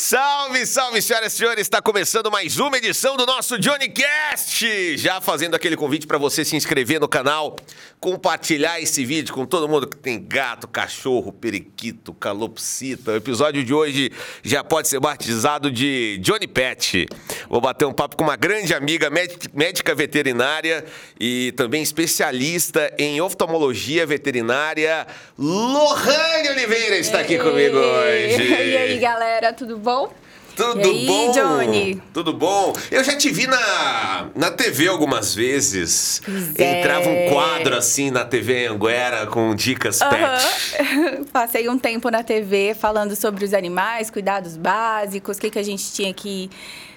Salve, salve, senhoras e senhores! Está começando mais uma edição do nosso Johnny Cast. Já fazendo aquele convite para você se inscrever no canal, compartilhar esse vídeo com todo mundo que tem gato, cachorro, periquito, calopsita. O episódio de hoje já pode ser batizado de Johnny Pet. Vou bater um papo com uma grande amiga médica veterinária e também especialista em oftalmologia veterinária, Lohane Oliveira está aqui comigo hoje. E aí, galera, tudo bom? Bom? Tudo aí, bom? Johnny? Tudo bom? Eu já te vi na, na TV algumas vezes. Entrava é. um quadro assim na TV Anguera com dicas pet. Aham. Passei um tempo na TV falando sobre os animais, cuidados básicos, o que, que a gente tinha que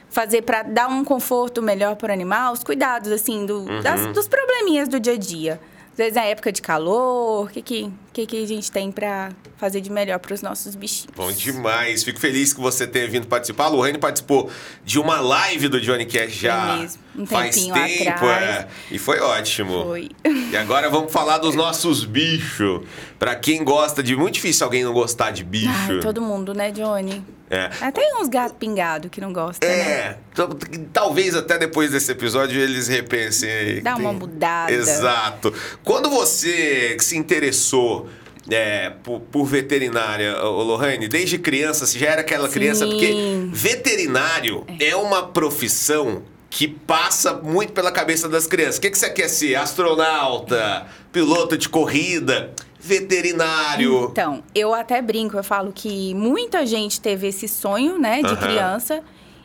fazer para dar um conforto melhor para o animal, os cuidados, assim, do, Uhum. das- dos probleminhas do dia a dia. Às vezes na época de calor, o que, que, que, que a gente tem para fazer de melhor para os nossos bichinhos. Bom demais. Fico feliz que você tenha vindo participar. A Lohane participou de uma live do Johnny Cash já mesmo. Um faz tempo. é. E foi ótimo. Foi. E agora vamos falar dos nossos bichos. Pra quem gosta de... Muito difícil alguém não gostar de bicho. Ai, todo mundo, né, Johnny? É. Até uns gatos pingados que não gostam, né? É, então, talvez até depois desse episódio eles repensem. Dá uma mudada. Exato. Quando você se interessou é, por, por veterinária, ô, Lohane, desde criança, você já era aquela Sim. criança? Porque veterinário é uma profissão que passa muito pela cabeça das crianças. O que, que você quer ser? Astronauta? Piloto de corrida? Veterinário? Então, eu até brinco, eu falo que muita gente teve esse sonho, né, de Aham. criança.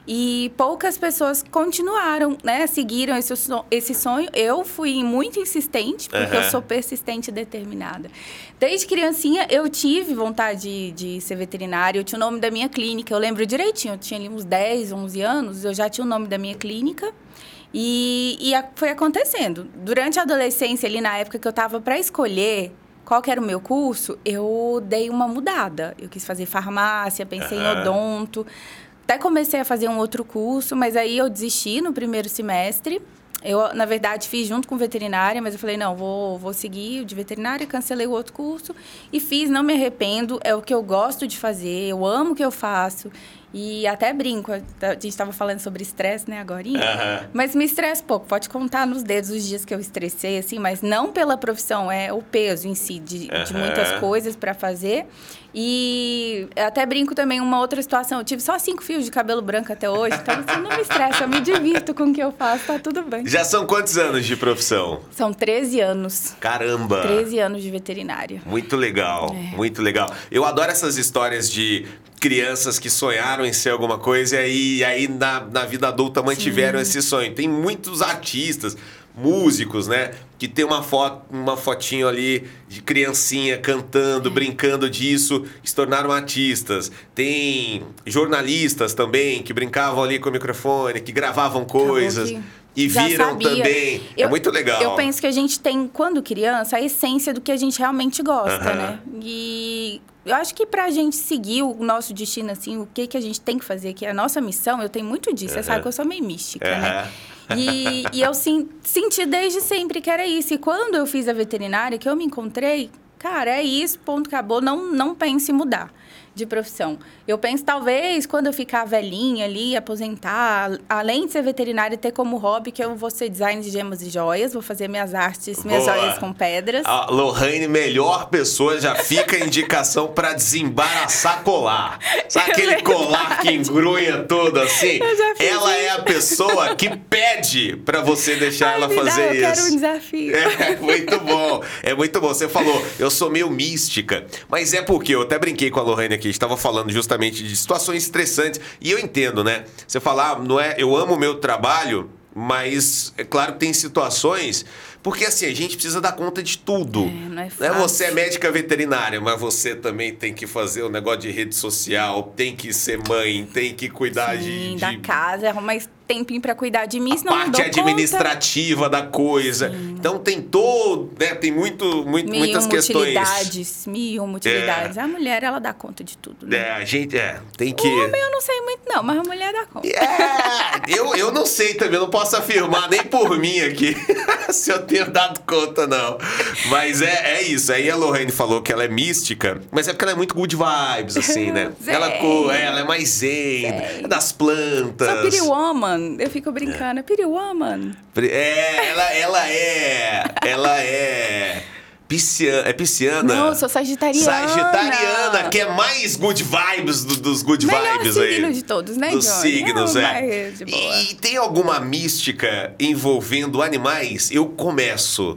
E poucas pessoas continuaram, né? Seguiram esse, esse sonho. Eu fui muito insistente, porque Aham. eu sou persistente e determinada. Desde criancinha, eu tive vontade de, de ser veterinária. Eu tinha o nome da minha clínica. Eu lembro direitinho. Eu tinha ali uns 10, 11 anos. Eu já tinha o nome da minha clínica. E, e a- foi acontecendo. Durante a adolescência, ali na época que eu estava para escolher qual que era o meu curso, eu dei uma mudada. Eu quis fazer farmácia, pensei Aham. em odonto. Até comecei a fazer um outro curso, mas aí eu desisti no primeiro semestre. Eu, na verdade, fiz junto com veterinária, mas eu falei, não, vou, vou seguir o de veterinária, cancelei o outro curso e fiz, não me arrependo, é o que eu gosto de fazer, eu amo o que eu faço. E até brinco, a gente estava falando sobre estresse, né, agora. Aham. Mas me estressa pouco, pode contar nos dedos os dias que eu estressei, assim, mas não pela profissão, é o peso em si, de, de Aham. muitas coisas para fazer. E até brinco também uma outra situação, eu tive só cinco fios de cabelo branco até hoje, então assim, não me estressa, eu me divirto com o que eu faço, tá tudo bem. Já são quantos anos de profissão? São 13 anos, Caramba! 13 anos de veterinária. Muito legal, É. muito legal. Eu adoro essas histórias de crianças que sonharam em ser alguma coisa e aí, aí na, na vida adulta mantiveram esse sonho. Tem muitos artistas, músicos, né? Que tem uma foto, uma fotinho ali de criancinha É. cantando, brincando disso, se tornaram artistas. Tem jornalistas também que brincavam ali com o microfone, que gravavam coisas que e já viram sabia. também. é Eu- muito legal. Eu penso que a gente tem, quando criança, a essência do que a gente realmente gosta, né? E eu acho que pra gente seguir o nosso destino, assim, o que, que a gente tem que fazer, que é a nossa missão, eu tenho muito disso. Você sabe que eu sou meio mística, né? E, e eu sim- senti desde sempre que era isso. E quando eu fiz a veterinária, que eu me encontrei, cara, é isso, ponto, acabou. Não, não pense em mudar de profissão. Eu penso, talvez, quando eu ficar velhinha ali, aposentar, além de ser veterinária, ter como hobby que eu vou ser design de gemas e joias, vou fazer minhas artes, minhas Boa. joias com pedras. A Lohane, melhor pessoa, já fica a indicação pra desembaraçar colar. Sabe aquele É colar que engrunha todo assim? Eu Ela isso. é a pessoa que pede pra você deixar Ai, ela me dá, fazer eu isso. quero um desafio. É muito bom, é muito bom. Você falou, eu sou meio mística, mas é porque eu até brinquei com a Lohane aqui, a gente tava falando justamente de situações estressantes, e eu entendo, né? Você falar, não é, eu amo o meu trabalho, mas é claro que tem situações, porque assim, a gente precisa dar conta de tudo. É, não é Né? fácil. Você é médica veterinária, mas você também tem que fazer o negócio de rede social, tem que ser mãe, tem que cuidar Sim, de, da de casa, mas tempinho para cuidar de mim, a senão não parte dou conta. administrativa da coisa. Então tem todo, né, tem muito, muito Mil muitas questões. utilidades, mil utilidades. A mulher, ela dá conta de tudo, né? É, a gente é, tem que O homem eu não sei muito não, mas a mulher dá conta. É, eu, eu não sei também, eu não posso afirmar nem por mim aqui se eu tenho dado conta, não. Mas é, é isso. Aí a Lorraine falou que ela é mística, mas é porque ela é muito good vibes, assim, né? Zen. ela, é, ela é mais zen, é das plantas. Sou Piri Woman. Eu fico brincando. É Piri Woman. É, ela, ela é. Ela é. Pisciana. É pisciana? Não, sou sagitariana. Sagitariana, que é mais good vibes do- dos good Melhor vibes aí. signo de todos, né, Dos Johnny? signos, É, é. boa. E tem alguma mística envolvendo animais? Eu começo.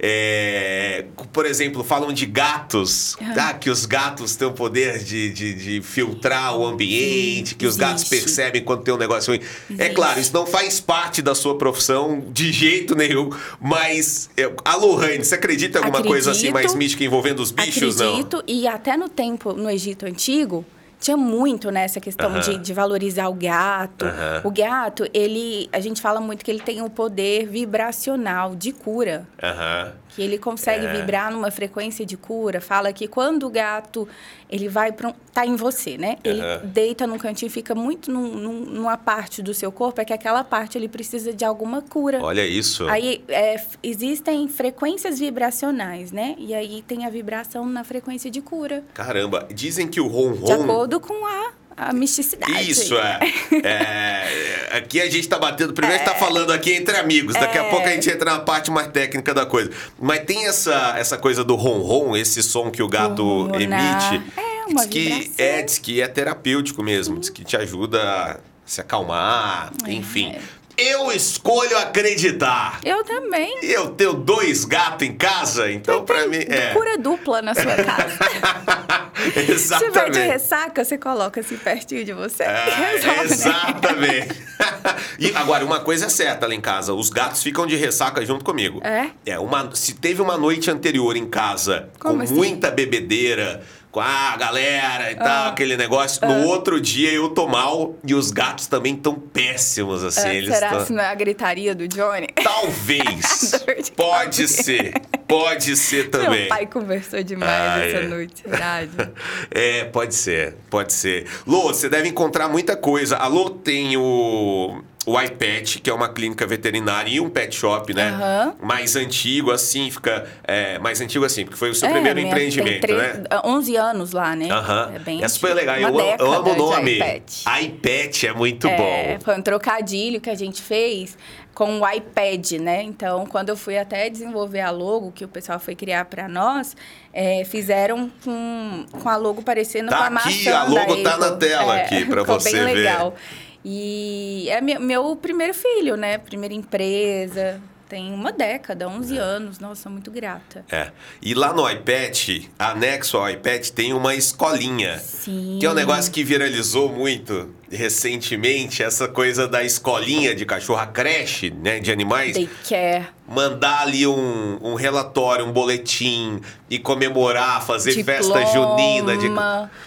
É, por exemplo, falam de gatos, tá? Que os gatos têm o poder de, de, de filtrar o ambiente, que os gatos Existe. percebem quando tem um negócio ruim. É Existe. claro, isso não faz parte da sua profissão de jeito nenhum, mas é, a Lohane, você acredita em alguma coisa assim Acredito. mais mística envolvendo os bichos, Acredito, e até no tempo, no Egito Antigo, tinha muito nessa questão de, de valorizar o gato. O gato, ele, a gente fala muito que ele tem o poder vibracional de cura. não? Que ele consegue É. vibrar numa frequência de cura. Fala que quando o gato ele vai para um, tá em você, né? Ele Aham. deita num cantinho, fica muito num- num- numa parte do seu corpo, é que aquela parte ele precisa de alguma cura. Olha isso. Aí é, existem frequências vibracionais, né? E aí tem a vibração na frequência de cura, Caramba, dizem que o ronron. de acordo com a, a misticidade. Isso, é. É, Aqui a gente tá batendo. Primeiro a gente tá falando aqui entre amigos. Daqui a É. pouco a gente entra na parte mais técnica da coisa. Mas tem essa, essa coisa do ronron, esse som que o gato Ronronar. emite. É, uma diz que vibração. é, diz que é terapêutico mesmo. Diz que te ajuda a se acalmar, É. enfim. Eu escolho acreditar. Eu também. Eu tenho dois gatos em casa, então pra mim é. Cura dupla na sua casa. Se vai de Exatamente. ressaca, você coloca assim pertinho de você. É, Resolve, né? exatamente. e agora, uma coisa é certa lá em casa: os gatos ficam de ressaca junto comigo. É? É, uma, se teve uma noite anterior em casa Como com assim? muita bebedeira, com a galera e tal, Ah. aquele negócio, no outro dia eu tô mal e os gatos também estão péssimos, assim. É, eles será tão- se não é a gritaria do Johnny? Talvez. Pode ser. Pode ser também. Meu pai conversou demais Ah, essa é. noite, verdade. É, pode ser, pode ser. Lô, você deve encontrar muita coisa. A Lô tem o, o iPet, que é uma clínica veterinária e um pet shop, né? Aham. Mais antigo, assim, fica. é, mais antigo assim, porque foi o seu É, primeiro minha- empreendimento, tem né? três- 11 anos lá, né? Aham. É bem É super legal. Eu, eu amo o nome. iPad. iPet é muito É, bom. foi um trocadilho que a gente fez com o iPad, né? Então, quando eu fui até desenvolver a logo, que o pessoal foi criar para nós, é, fizeram com, com a logo parecendo Tá com a maçã aqui, a logo da tá na tela É, aqui ficou você bem ver. legal. E é meu, meu primeiro filho, né? Primeira empresa. Tem uma década, 11 anos. Nossa, muito grata. É. E lá no iPad, anexo ao iPad, tem uma escolinha. Sim. Que é um negócio que viralizou muito recentemente, essa coisa da escolinha de cachorro, a creche, né, de animais. Daycare. Mandar ali um, um relatório, um boletim e comemorar, fazer festa Diploma, junina. De...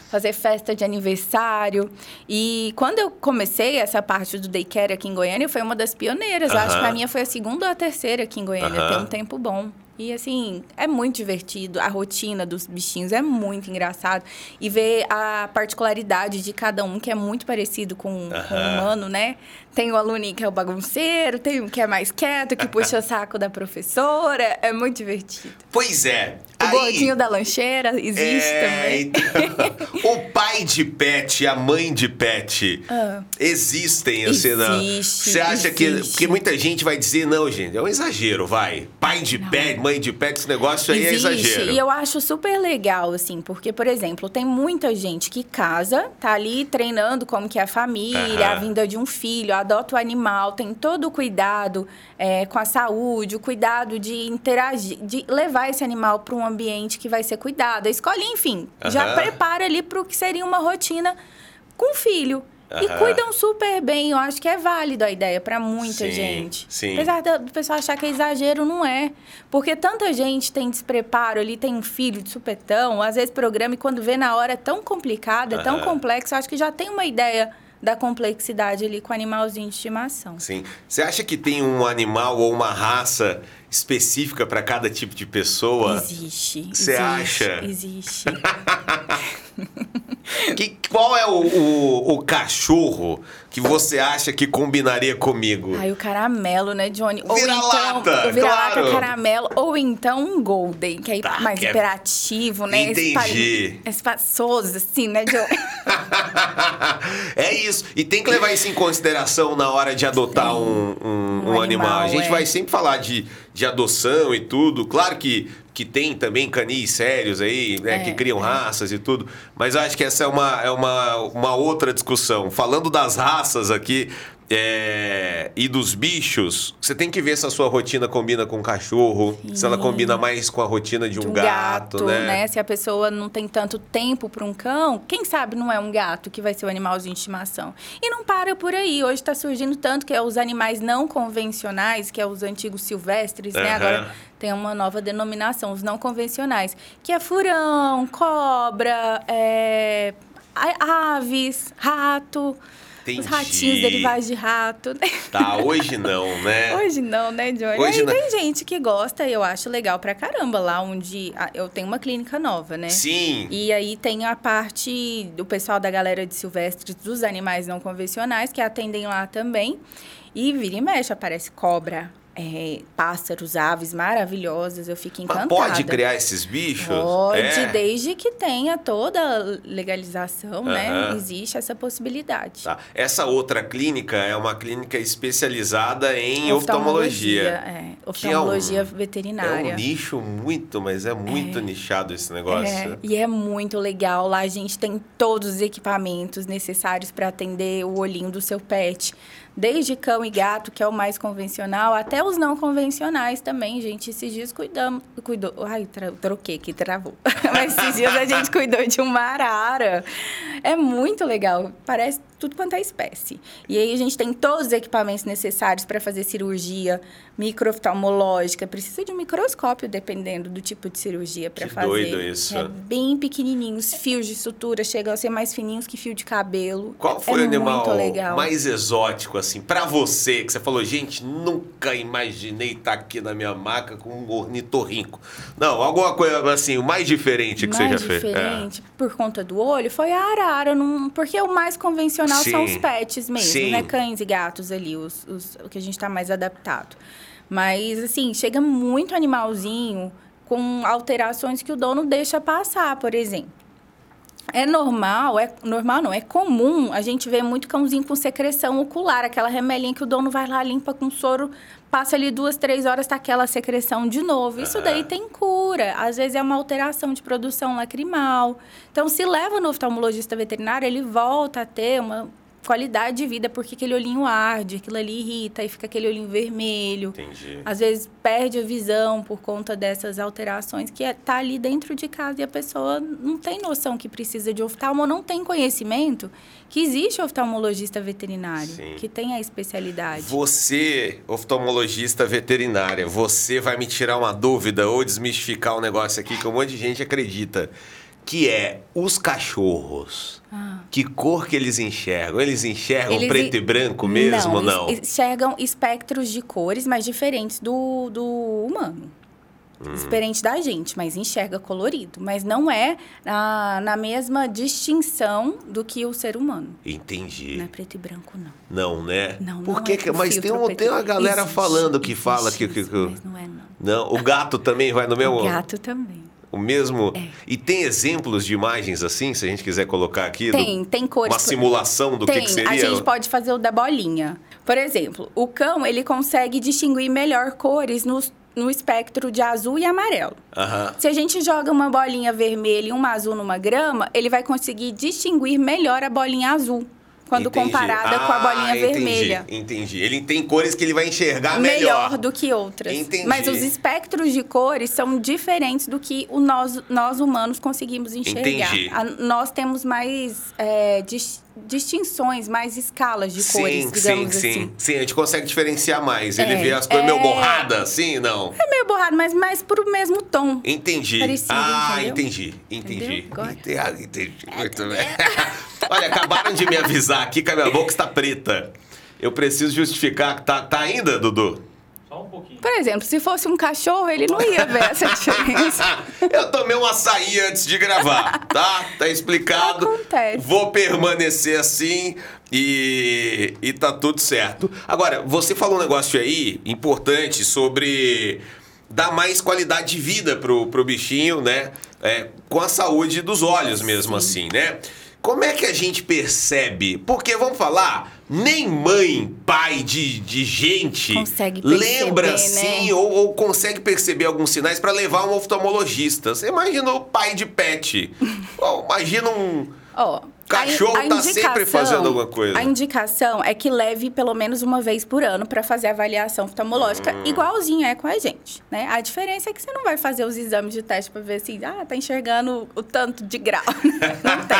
fazer festa de aniversário. E quando eu comecei essa parte do daycare aqui em Goiânia, foi uma das pioneiras. Eu acho Aham. que a minha foi a segunda ou a terceira aqui em Goiânia. Aham. Tem um tempo bom. E assim, é muito divertido. A rotina dos bichinhos é muito engraçado. E ver a particularidade de cada um, que é muito parecido com, com o humano, né? Tem o aluninho que é o bagunceiro, tem um que é mais quieto, que puxa o saco da professora. É muito divertido. Pois é. O aí- gordinho da lancheira existe É, também. então, o pai de pet e a mãe de pet Ah. existem, assim, não? Existe, Você acha que. existe. Porque muita gente vai dizer, não, gente, é um exagero, vai. Pai de pet, mãe de pet, esse negócio aí é Existe, exagero. e eu acho super legal, assim, porque, por exemplo, tem muita gente que casa, tá ali treinando como que é a família, a vinda de um filho, adota o animal, tem todo o cuidado é, com a saúde, o cuidado de interagir, de levar esse animal para um ambiente que vai ser cuidado. A escola, enfim, já prepara ali para o que seria uma rotina com o filho. E cuidam super bem, eu acho que é válido a ideia para muita Sim, gente. sim. Apesar do pessoal achar que é exagero, não é. Porque tanta gente tem despreparo ali, tem um filho de supetão, às vezes programa e quando vê na hora é tão complicado, é tão complexo, eu acho que já tem uma ideia da complexidade ali com o animalzinho de estimação. Sim. Você acha que tem um animal ou uma raça específica para cada tipo de pessoa? Existe. Você acha? Existe. Que, qual é o, o, o cachorro que você acha que combinaria comigo? Ai, o caramelo, né, Johnny? Vira-lata, então, o vira-lata claro. caramelo, ou então um golden, que é Tá, mais que é- né? Entendi. Espa- Espaçoso, assim, né, Johnny? é isso. E tem que levar isso em consideração na hora de adotar um, um- um Um animal. A animal, gente é. vai sempre falar de, de adoção e tudo. Claro que, que tem também canis sérios aí, né? É, que criam é. raças e tudo. Mas eu acho que essa é uma, é uma, uma outra discussão. Falando das raças aqui. é, e dos bichos, você tem que ver se a sua rotina combina com o cachorro, se ela Sim. combina mais com a rotina de um, de um gato, né? Se a pessoa não tem tanto tempo para um cão, quem sabe não é um gato que vai ser o animalzinho de estimação. E não para por aí. Hoje está surgindo tanto que é os animais não convencionais, que é os antigos silvestres, né? Aham. Agora tem uma nova denominação, os não convencionais, que é furão, cobra, é, aves, rato. Entendi. Os ratinhos derivados de rato. Tá, hoje não, né? Hoje não, né, Johnny? Hoje Aí não. tem gente que gosta e eu acho legal pra caramba lá onde eu tenho uma clínica nova, né? Sim. E aí tem a parte do pessoal da galera de silvestres dos animais não convencionais que atendem lá também. E vira e mexe, aparece cobra, é, pássaros, aves maravilhosas. Eu fico Mas encantada. pode criar esses bichos? Pode, É. desde que tenha toda a legalização, né? Existe essa possibilidade. Tá. Essa outra clínica é uma clínica especializada em oftalmologia. É, Que é um- oftalmologia É veterinária. um nicho muito, mas é muito nichado esse negócio. É, e é muito legal. Lá a gente tem todos os equipamentos necessários para atender o olhinho do seu pet. Desde cão e gato, que é o mais convencional, até os não convencionais também, gente. Esses dias cuidamos. Cuidou. Ai, troquei que travou. Mas esses dias a gente cuidou de uma arara. É muito legal. Parece tudo quanto é espécie. E aí a gente tem todos os equipamentos necessários para fazer cirurgia microoftalmológica. Precisa de um microscópio, dependendo do tipo de cirurgia para fazer. doido isso. É bem pequenininhos, fios de sutura chegam a ser mais fininhos que fio de cabelo. Qual foi é o animal mais exótico, assim, pra você, que você falou, gente, nunca imaginei estar aqui na minha maca com um ornitorrinco. Não, alguma coisa assim, o mais diferente que mais você já fez. É. diferente, por conta do olho, foi a arara, não- porque o mais convencional são Sim. os pets mesmo, Sim. né? Cães e gatos ali, os, os- o que a gente tá mais adaptado. Mas, assim, chega muito animalzinho com alterações que o dono deixa passar, por exemplo. É normal, é normal não, é comum a gente ver muito cãozinho com secreção ocular, aquela remelinha que o dono vai lá, limpa com soro, passa ali duas, três horas, tá aquela secreção de novo. Isso daí tem cura. Às vezes é uma alteração de produção lacrimal. Então, se leva no oftalmologista veterinário, ele volta a ter uma qualidade de vida, porque aquele olhinho arde, aquilo ali irrita, e fica aquele olhinho vermelho. Entendi. Às vezes perde a visão por conta dessas alterações que é, tá ali dentro de casa e a pessoa não tem noção que precisa de oftalmo, ou não tem conhecimento que existe oftalmologista veterinário, Sim. que tem a especialidade. Você, oftalmologista veterinária, você vai me tirar uma dúvida ou desmistificar um negócio aqui que um monte de gente acredita. Que é os cachorros. Que cor que eles enxergam? Eles enxergam Eles preto en- e branco mesmo ou não? eles Enxergam espectros de cores, mas diferentes do, do humano. Hum. Diferente da gente, mas enxerga colorido. Mas não é na, na mesma distinção do que o ser humano. Entendi. Não é preto e branco, não. Não, né? Não, Por não que é que- com mas tem, um, tem uma e- galera Existe, falando que fala existe que, que, que- Mas não é, não. Não, o gato também vai no mesmo. O gato também. O mesmo. É. E tem exemplos de imagens assim, se a gente quiser colocar aqui? do- Tem, tem cores. Uma simulação do que tem, que, seria? a gente pode fazer o da bolinha. Por exemplo, o cão, ele consegue distinguir melhor cores nos- no espectro de azul e amarelo. Aham. Se a gente joga uma bolinha vermelha e uma azul numa grama, ele vai conseguir distinguir melhor a bolinha azul quando Entendi. comparada com a Ah, bolinha entendi, vermelha. Entendi. Ele tem cores que ele vai enxergar melhor. melhor. do que outras. Entendi. Mas os espectros de cores são diferentes do que o nós, nós humanos conseguimos enxergar. Entendi. A- nós temos mais é, dis- distinções, mais escalas de cores, sim, digamos sim, assim. sim. Sim, a gente consegue diferenciar mais. Ele É, vê as cores meio é. borradas, sim, não. É meio borrado, mas mais pro mesmo tom. Entendi. Parecido, ah, entendeu? entendi. Entendi. Agora- Entendi. Ah, entendi. Muito bem. Olha, acabaram de me avisar aqui que a minha boca está preta. Eu preciso justificar. Tá, tá ainda, Dudu? Pouquinho. Por exemplo, se fosse um cachorro, ele não ia ver essa diferença. Eu tomei um açaí antes de gravar, tá? Tá explicado. Acontece. Vou permanecer assim e, e tá tudo certo. Agora, você falou um negócio aí importante sobre dar mais qualidade de vida pro, pro bichinho, né? É, com a saúde dos olhos mesmo assim, né? Como é que a gente percebe? Porque, vamos falar, nem mãe, pai de, de gente Consegue perceber, lembra né? assim ou, ou consegue perceber alguns sinais para levar um oftalmologista. Você imagina o pai de pet. ou imagina um. Ó, Cachorro a- a tá sempre fazendo alguma coisa. A indicação é que leve pelo menos uma vez por ano para fazer a avaliação oftalmológica, Hum. igualzinho é com a gente, né? A diferença é que você não vai fazer os exames de teste para ver assim, ah, tá enxergando o tanto de grau. não tem.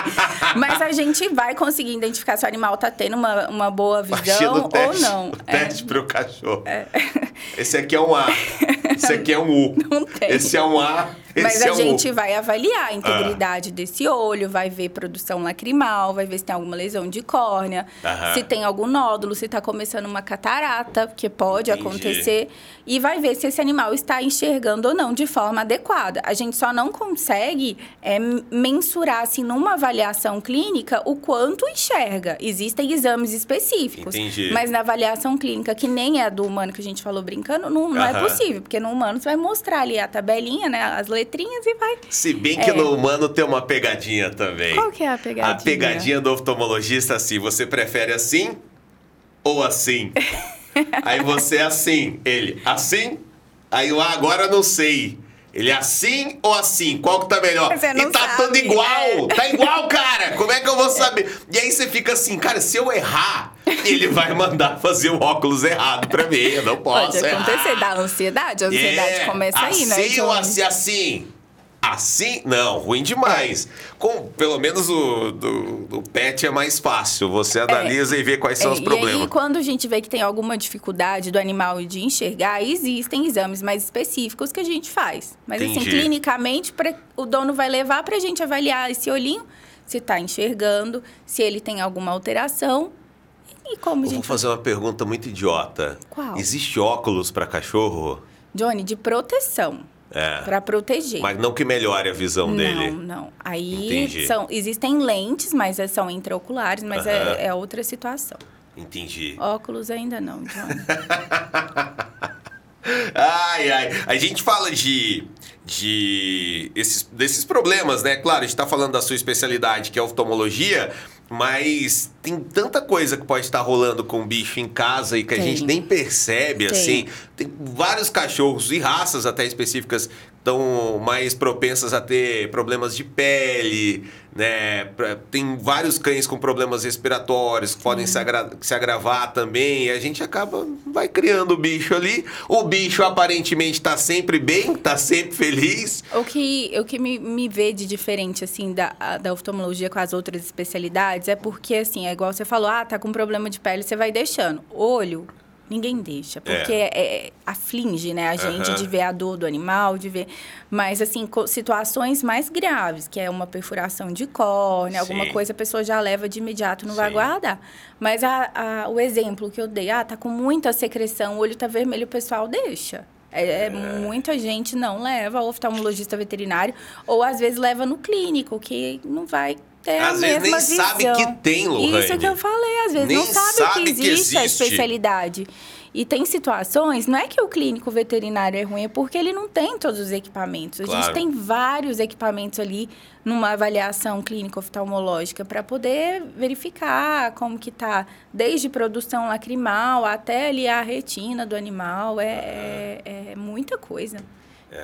Mas a gente vai conseguir identificar se o animal tá tendo uma, uma boa visão teste, ou não. O É. teste pro cachorro. Esse aqui é um A. Esse aqui é um U. Não tem. Esse é um A. Mas é a um gente U. vai avaliar a integridade desse olho, vai ver produção lacrimal, vai ver se tem alguma lesão de córnea, Aham. se tem algum nódulo, se está começando uma catarata, que pode Entendi. acontecer, e vai ver se esse animal está enxergando ou não de forma adequada. A gente só não consegue é, mensurar, assim, numa avaliação clínica, o quanto enxerga. Existem exames específicos. Entendi. Mas na avaliação clínica, que nem é a do humano que a gente falou brincando, não, não é possível, porque no humano você vai mostrar ali a tabelinha, né, as letrinhas e vai. Se bem que É. no humano tem uma pegadinha também. Qual que é a pegadinha? A pegadinha do oftalmologista é assim, você prefere assim ou assim? Aí você é assim, ele assim, aí eu "Ah, agora não sei. Ele é assim ou assim? Qual que tá melhor? E tá sabe, tudo igual! é. Tá igual, cara! Como é que eu vou saber? E aí você fica assim, cara, se eu errar, ele vai mandar fazer o óculos errado pra mim. Eu não posso Pode acontecer, errar. dá ansiedade. A ansiedade É, começa aí, né? Assim ou assim, assim? Assim? Não, ruim demais. Com, pelo menos o do, do pet é mais fácil. Você analisa e vê quais são É, os E problemas. aí, quando a gente vê que tem alguma dificuldade do animal de enxergar, existem exames mais específicos que a gente faz. Mas, assim, Entendi. clinicamente, pra- o dono vai levar pra gente avaliar esse olhinho, se tá enxergando, se ele tem alguma alteração. E como a Eu vou gente... fazer uma pergunta muito idiota. Qual? Existe óculos pra cachorro? Johnny, de proteção. É. Pra proteger. Mas não que melhore a visão não, dele. não. Aí Entendi. são, existem lentes, mas é- são intraoculares, mas Aham. é, é outra situação. Entendi. Óculos ainda não, Johnny. Ai, ai. A gente fala de. de esses, desses problemas, né? Claro, a gente tá falando da sua especialidade, que é oftalmologia, mas tem tanta coisa que pode estar rolando com o bicho em casa e que a Tem. gente nem percebe, Tem. assim. Tem vários cachorros e raças até específicas estão mais propensas a ter problemas de pele, né? Tem vários cães com problemas respiratórios que podem se, agra- se agravar também. E a gente acaba, vai criando o bicho ali. O bicho aparentemente tá sempre bem, tá sempre feliz. O que, o que me, me vê de diferente, assim, da, da oftalmologia com as outras especialidades é porque, assim, é igual você falou, ah, tá com problema de pele, você vai deixando. Olho, ninguém deixa, porque é. aflige, né, a gente Aham. de ver a dor do animal, de ver... Mas, assim, situações mais graves, que é uma perfuração de córnea, alguma coisa, a pessoa já leva de imediato, não vai Sim. guardar. Mas a, a- o exemplo que eu dei, ah, tá com muita secreção, o olho tá vermelho, o pessoal deixa. É, é, Muita gente não leva ao oftalmologista veterinário, ou às vezes leva no clínico, que não vai ter a Às vezes mesma nem sabe visão. que tem, Lohane. Isso que eu falei, às vezes Nem não sabe, sabe que que existe, a existe. especialidade. E tem situações, não é que o clínico veterinário é ruim, é porque ele não tem todos os equipamentos. A Claro. gente tem vários equipamentos ali numa avaliação clínica oftalmológica para poder verificar como que tá, desde produção lacrimal até ali a retina do animal, é, é, é muita coisa.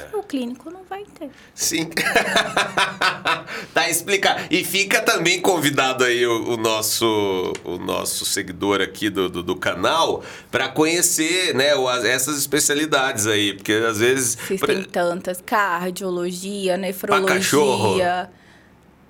Que o clínico não vai ter. Sim. tá explicado. E fica também convidado aí o, o nosso o nosso seguidor aqui do, do, do canal para conhecer, né, o- as- essas especialidades aí, porque às vezes Existem tantas, cardiologia, cachorro? nefrologia,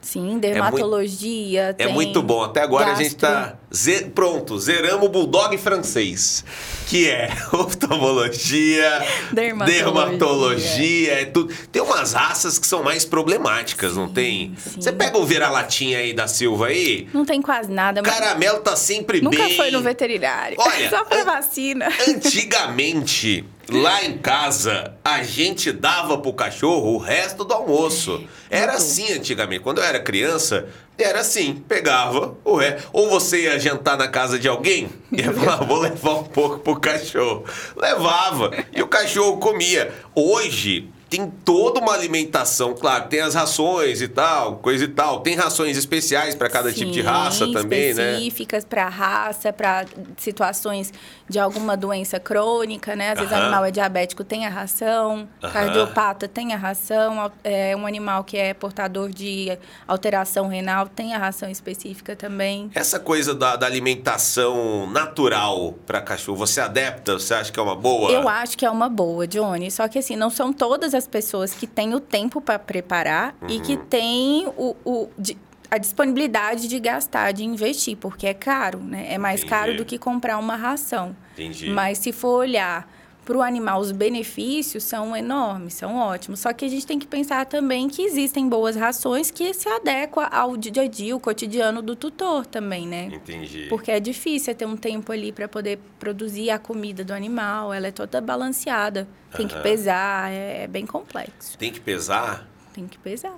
sim, dermatologia, é tem muito bom. Até agora a gente tá gastro. Ze- pronto, zeramos o bulldog francês, que é oftalmologia, Dermatologia. dermatologia, é tudo. Tem umas raças que são mais problemáticas, não tem? sim. Você pega o vira-latinha aí da Silva aí, Não tem quase nada, mas caramelo tá sempre nunca bem. foi no veterinário. Olha, Só pra vacina. Antigamente, lá em casa, a gente dava pro cachorro o resto do almoço. Era assim antigamente. Quando eu era criança, era assim. Pegava resto. Ou você ia jantar na casa de alguém, ia falar, vou levar um pouco pro cachorro. Levava. E o cachorro comia. Hoje... Tem toda uma alimentação, claro, tem as rações e tal, coisa e tal. Tem rações especiais para cada tipo de Sim, raça também, né? específicas para raça, para situações de alguma doença crônica, né? Às vezes o Aham. animal é diabético, tem a ração, Aham. cardiopata tem a ração, é um animal que é portador de alteração renal tem a ração específica também. Essa coisa da, da alimentação natural para cachorro, você adapta? Você acha que é uma boa? Eu acho que é uma boa, Johnny. Só que assim, não são todas as pessoas que têm o tempo para preparar e Uhum. que têm o, o- de- a disponibilidade de gastar, de investir, porque é caro, né? É mais Entendi. caro do que comprar uma ração. Entendi. Mas se for olhar para o animal, os benefícios são enormes, são ótimos. Só que a gente tem que pensar também que existem boas rações que se adequam ao dia a dia, o cotidiano do tutor também, né? Entendi. Porque é difícil ter um tempo ali para poder produzir a comida do animal, ela é toda balanceada. Tem que pesar, é, é bem complexo. Tem que pesar Tem que pesar.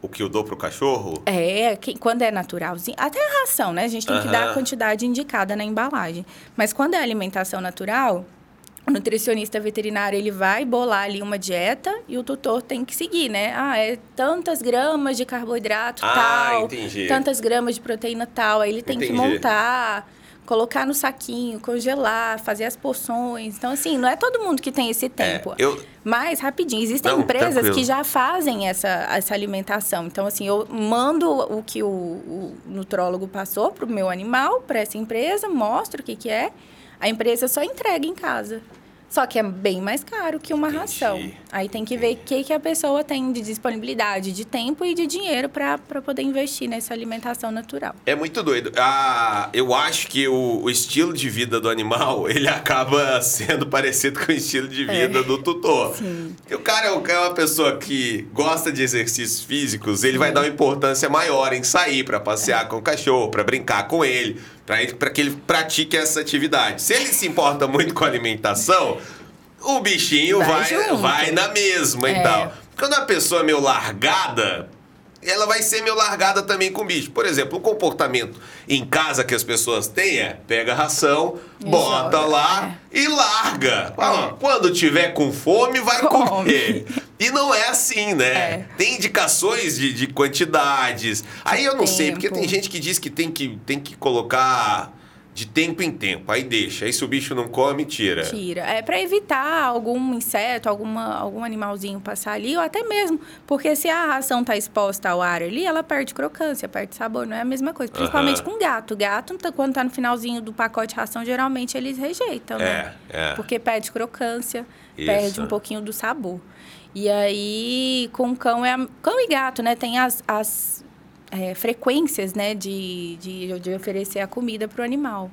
o que eu dou pro cachorro? É, que- quando é naturalzinho, até a ração, né? A gente tem que dar a quantidade indicada na embalagem. Mas quando é alimentação natural, o nutricionista veterinário ele vai bolar ali uma dieta e o tutor tem que seguir, né? Ah, é tantas gramas de carboidrato Ah, tal, entendi. tantas gramas de proteína tal. Aí ele tem que Entendi. montar, colocar no saquinho, congelar, fazer as porções. Então, assim, não é todo mundo que tem esse tempo. eu- Mas, rapidinho, existem Não, empresas tranquilo. que já fazem essa, essa alimentação. Então, assim, eu mando o que o, o nutrólogo passou para o meu animal, para essa empresa, mostro o que, que é. A empresa só entrega em casa. Só que é bem mais caro que uma Entendi. ração. Aí tem que ver o que, que a pessoa tem de disponibilidade de tempo e de dinheiro para poder investir nessa alimentação natural. É muito doido. Ah, eu acho que o, o estilo de vida do animal, ele acaba sendo parecido com o estilo de vida do tutor. É. Sim. O cara é é uma pessoa que gosta de exercícios físicos, ele vai dar uma importância maior em sair para passear com o cachorro, para brincar com ele, para que ele pratique essa atividade. Se ele se importa muito com a alimentação, o bichinho Vai vai, vai na mesma e É. tal. Quando a pessoa é meio largada, ela vai ser meio largada também com o bicho. Por exemplo, o comportamento em casa que as pessoas têm é pega a ração, E bota joga, lá e larga. Ah, Quando tiver com fome, vai Come. comer. E não é assim, né? É. Tem indicações de, de quantidades. Aí eu não sei, porque tempo. tem gente que diz que tem que, tem que colocar de tempo em tempo. Aí deixa. Aí se o bicho não come, tira. Tira. É para evitar algum inseto, alguma, algum animalzinho passar ali, ou até mesmo, porque se a ração tá exposta ao ar ali, ela perde crocância, perde sabor, não é a mesma coisa. Principalmente Aham. com gato. Gato, tá- quando tá no finalzinho do pacote de ração, geralmente eles rejeitam, né? É, é. Porque perde crocância, Isso. perde um pouquinho do sabor. E aí, com cão é. a- Cão e gato, né? Tem as. as é, frequências, né, de, de, de oferecer a comida para o animal.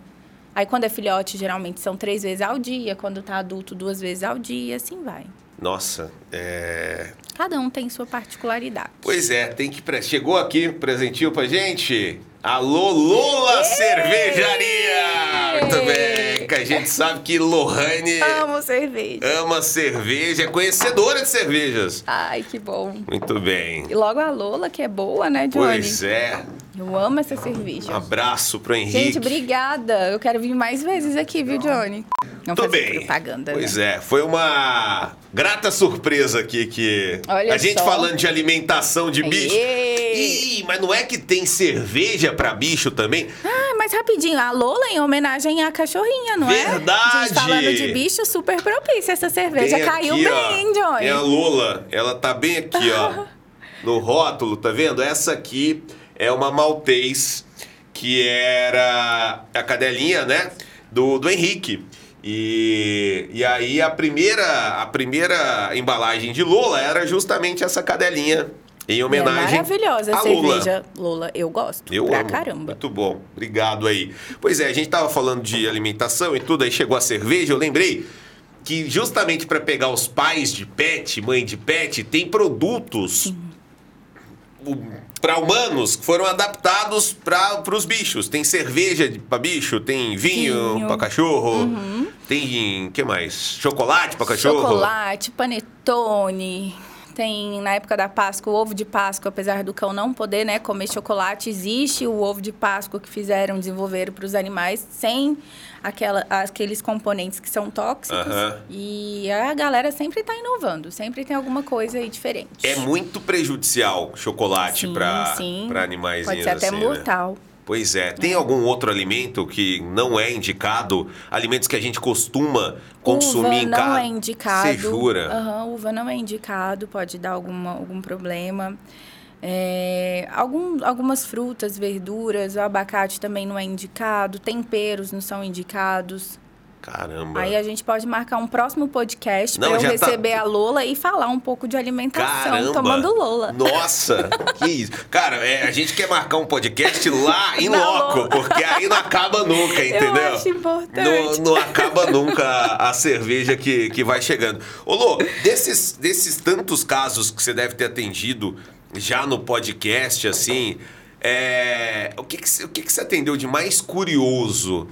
Aí, quando é filhote, geralmente são três vezes ao dia. Quando tá adulto, duas vezes ao dia. Assim vai. Nossa, é. Cada um tem sua particularidade. Pois é, tem que. Pre... Chegou aqui presentinho pra gente? Alô, Lola Cervejaria! Muito bem, que a gente sabe que Lohane Amo cerveja. ama cerveja, é conhecedora de cervejas. Ai, que bom. Muito bem. E logo a Lola, que é boa, né, Johnny? Pois é. Eu amo essa cerveja. Abraço pro Henrique. Gente, obrigada. Eu quero vir mais vezes aqui, viu, Johnny? Não Tô bem. propaganda. Pois né? é, foi uma grata surpresa aqui que Olha a gente só. falando de alimentação de bicho. Ih, mas não é que tem cerveja pra bicho também? Ah, mas rapidinho, a Lola em homenagem à cachorrinha, não é? Verdade! Gente, falando de bicho, super propícia essa cerveja. Tem Caiu aqui, bem, ó, Johnny? É a Lola, ela tá bem aqui, ó, no rótulo, tá vendo? Essa aqui é uma maltês que era a cadelinha, né, do, do Henrique. E, e aí a primeira, a primeira embalagem de Lola era justamente essa cadelinha Em homenagem é maravilhosa a, cerveja Lula. Eu gosto. Eu pra amo. caramba. Muito bom. Obrigado aí. Pois é, a gente tava falando de alimentação e tudo, aí chegou a cerveja, eu lembrei que justamente para pegar os pais de pet, mãe de pet, tem produtos para humanos que foram adaptados para os bichos. Tem cerveja para bicho, tem vinho, Vinho. para cachorro, tem que mais? Chocolate para cachorro. Chocolate, panetone. Tem, na época da Páscoa, o ovo de Páscoa, apesar do cão não poder né, comer chocolate, existe o ovo de Páscoa que fizeram, desenvolveram para os animais sem aquela, aqueles componentes que são tóxicos. Aham. E a galera sempre está inovando, sempre tem alguma coisa aí diferente. É muito prejudicial chocolate para animais Pode ser até assim, né? Pois é. Tem algum outro alimento que não é indicado? Alimentos que a gente costuma consumir uva em não casa? é indicado. Você jura? Aham, uva não é indicado, pode dar alguma, algum problema. É, algum, algumas frutas, verduras, o abacate também não é indicado, temperos não são indicados. Caramba. Aí a gente pode marcar um próximo podcast para eu tá- receber a Lola e falar um pouco de alimentação Caramba. tomando Lola. Nossa, que isso. Cara, é, a gente quer marcar um podcast lá em Na loco, Lola. porque aí não acaba nunca, entendeu? Eu acho importante. Não, não acaba nunca a, a cerveja que, que vai chegando. Ô, Lô, desses, desses tantos casos que você deve ter atendido já no podcast, assim, é, o, que, que, o que, que você atendeu de mais curioso?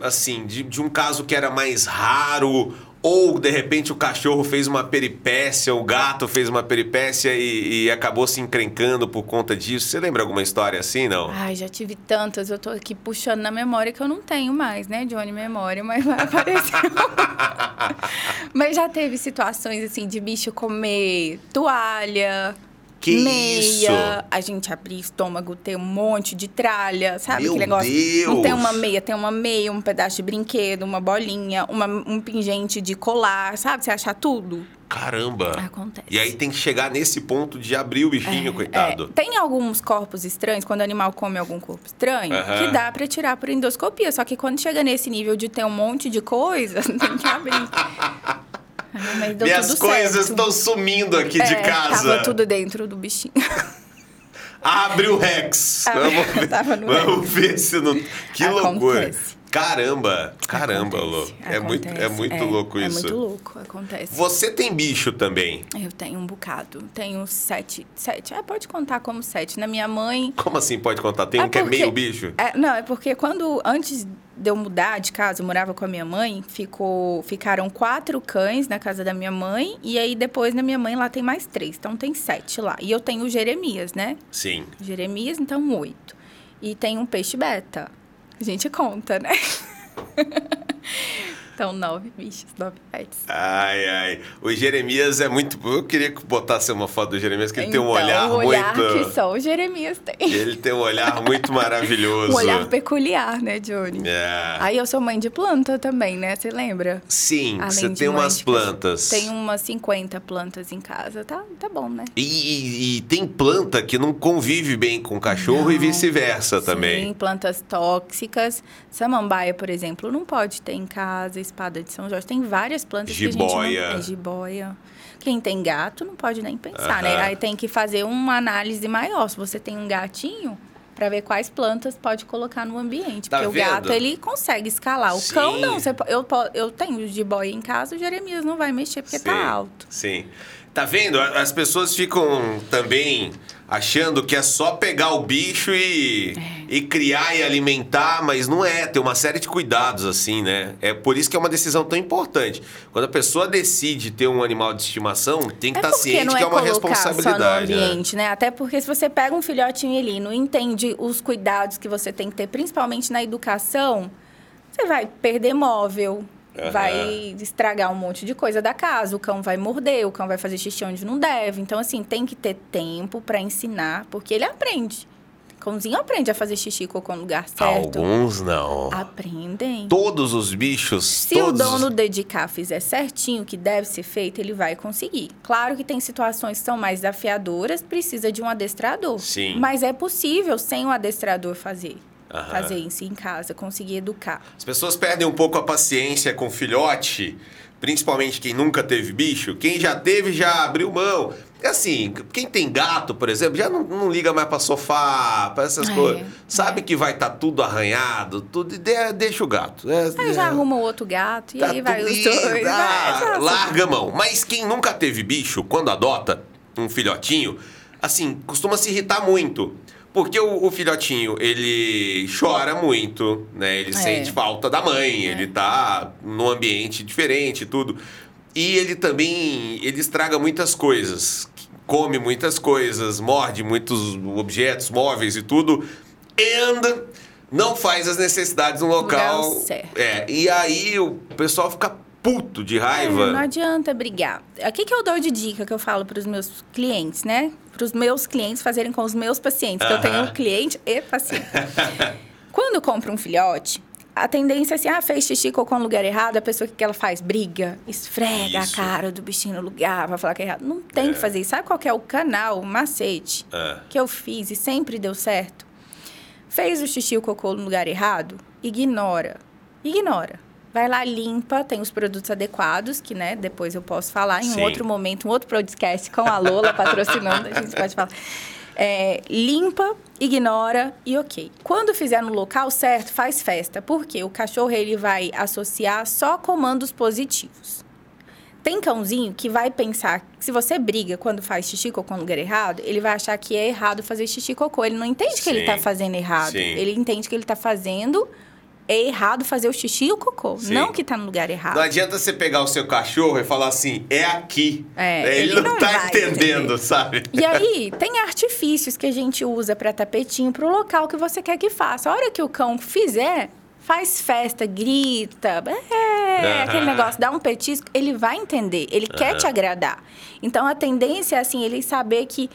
Assim, de, de um caso que era mais raro, ou de repente o cachorro fez uma peripécia, o gato fez uma peripécia e, e acabou se encrencando por conta disso. Você lembra alguma história assim, não? Ai, já tive tantas, eu tô aqui puxando na memória que eu não tenho mais, né, Johnny? Memória, mas vai aparecer. mas já teve situações assim de bicho comer toalha. Que meia, isso? a gente abrir estômago, ter um monte de tralha, sabe? Meu aquele negócio. Deus! Não tem uma meia, tem uma meia, um pedaço de brinquedo, uma bolinha, uma, um pingente de colar, sabe? Você achar tudo. Caramba! Acontece. E aí tem que chegar nesse ponto de abrir o bichinho, coitado. É, tem alguns corpos estranhos, quando o animal come algum corpo estranho, que dá pra tirar por endoscopia. Só que quando chega nesse nível de ter um monte de coisa, tem que abrir. Ah, Mas deu Minhas coisas certo. estão sumindo aqui de É, casa. Tava tudo dentro do bichinho. Abre o Rex. Tava- Vamos ver, vamos ver se não. Que loucura. Caramba, caramba, Lô. Acontece, É muito, é muito louco é isso. muito louco, acontece. Você tem bicho também. Eu tenho um bocado. Tenho sete. Sete. Ah, pode contar como sete. Na minha mãe. Como assim pode contar? Tem É um que é porque- meio bicho? É, não, é porque quando, antes de eu mudar de casa, eu morava com a minha mãe, ficou, ficaram quatro cães na casa da minha mãe, e aí depois na minha mãe lá tem mais três, então tem sete lá. E eu tenho o Jeremias, né? Sim. Jeremias, então oito. E tem um peixe beta. A gente conta, né? então, nove bichos, nove pets. Ai, ai. O Jeremias é muito. Eu queria que botasse uma foto do Jeremias, que ele tem um Então, olhar, o olhar muito. que só o Jeremias tem. Ele tem um olhar muito maravilhoso. Um olhar peculiar, né, Johnny? É. Aí eu sou mãe de planta também, né? Você lembra? Sim, Além você tem umas de plantas. Tem umas 50 plantas em casa. Tá, tá bom, né? E, e- e tem planta que não convive bem com cachorro e Não. vice-versa também. Sim, plantas tóxicas. Samambaia, por exemplo, não pode ter em casa. Espada de São Jorge. Tem várias plantas que a Jiboia. gente não... É, jiboia. Quem tem gato não pode nem pensar, né? Aí tem que fazer uma análise maior. Se você tem um gatinho... Pra ver quais plantas pode colocar no ambiente. Tá porque vendo? o gato, ele consegue escalar. O Sim. cão, não. Você eu, eu tenho jiboia em casa, o Jeremias não vai mexer porque Sim, tá alto. Sim. Tá vendo? As pessoas ficam também achando que é só pegar o bicho e, É. e criar e alimentar, mas não é. Tem uma série de cuidados, assim, né? É por isso que é uma decisão tão importante. Quando a pessoa decide ter um animal de estimação, tem que É estar porque ciente não que é uma colocar responsabilidade. Só no né? ambiente, né? Até porque se você pega um filhotinho ali e não entende os cuidados que você tem que ter, principalmente na educação, você vai perder móvel, Aham. vai estragar um monte de coisa da casa, o cão vai morder, o cão vai fazer xixi onde não deve. Então, assim, tem que ter tempo para ensinar, porque ele aprende. O cãozinho aprende a fazer xixi e cocô no lugar certo. Alguns não. Aprendem. Todos os bichos. Se todos o dono dedicar, fizer certinho o que deve ser feito, ele vai conseguir. Claro que tem situações que são mais desafiadoras, precisa de um adestrador. Sim. Mas é possível, sem um adestrador, fazer. Aham. Fazer isso em casa, conseguir educar. As pessoas perdem um pouco a paciência com filhote, principalmente quem nunca teve bicho. Quem já teve já abriu mão. É assim, quem tem gato, por exemplo, já não, não liga mais pra sofá, pra essas É, coisas. Sabe que vai estar tudo arranhado, tudo, de- deixa o gato. É, Aí já é. arruma outro gato e Tá aí vai os dois. ah, já- larga a mão. Mas quem nunca teve bicho, quando adota um filhotinho, assim, costuma se irritar muito. Porque o, o filhotinho, ele chora muito, né? Ele É. sente falta da mãe, ele tá num ambiente diferente e tudo. E ele também, ele estraga muitas coisas. Come muitas coisas, morde muitos objetos, móveis e tudo. And não faz as necessidades no local. Certo. É, e aí o pessoal fica puto de É, raiva. não adianta brigar. Aqui que eu dou de dica que eu falo para os meus clientes, né? Para os meus clientes fazerem com os meus pacientes, que eu tenho cliente e paciente. Quando compra um filhote, a tendência é assim, ah, fez xixi, cocô no lugar errado, a pessoa o que que ela faz? Briga, esfrega Isso. a cara do bichinho no lugar, vai falar que é errado. Não tem que fazer isso. Sabe qual é o canal, o macete É. que eu fiz e sempre deu certo? Fez o xixi e o cocô no lugar errado? Ignora. Ignora. Vai lá, limpa, tem os produtos adequados, que, né, depois eu posso falar em um Sim. outro momento, um outro podcast com a Lola patrocinando, a gente pode falar. É, limpa, ignora e ok. Quando fizer no local certo, faz festa, porque o cachorro ele vai associar só comandos positivos. Tem cãozinho que vai pensar que se você briga quando faz xixi cocô no lugar errado, ele vai achar que é errado fazer xixi cocô. Ele não entende que ele Sim. tá fazendo errado. Sim. Ele entende que ele tá fazendo é errado fazer o xixi e o cocô, Sim. não que tá no lugar errado. Não adianta você pegar o seu cachorro e falar assim, é aqui. É, ele, ele não, não tá entendendo, entender. sabe? E aí, tem artifícios que a gente usa para tapetinho pro local que você quer que faça. A hora que o cão fizer, faz festa, grita, é, aquele negócio, dá um petisco, ele vai entender, ele quer te agradar. Então, a tendência é, assim, ele saber que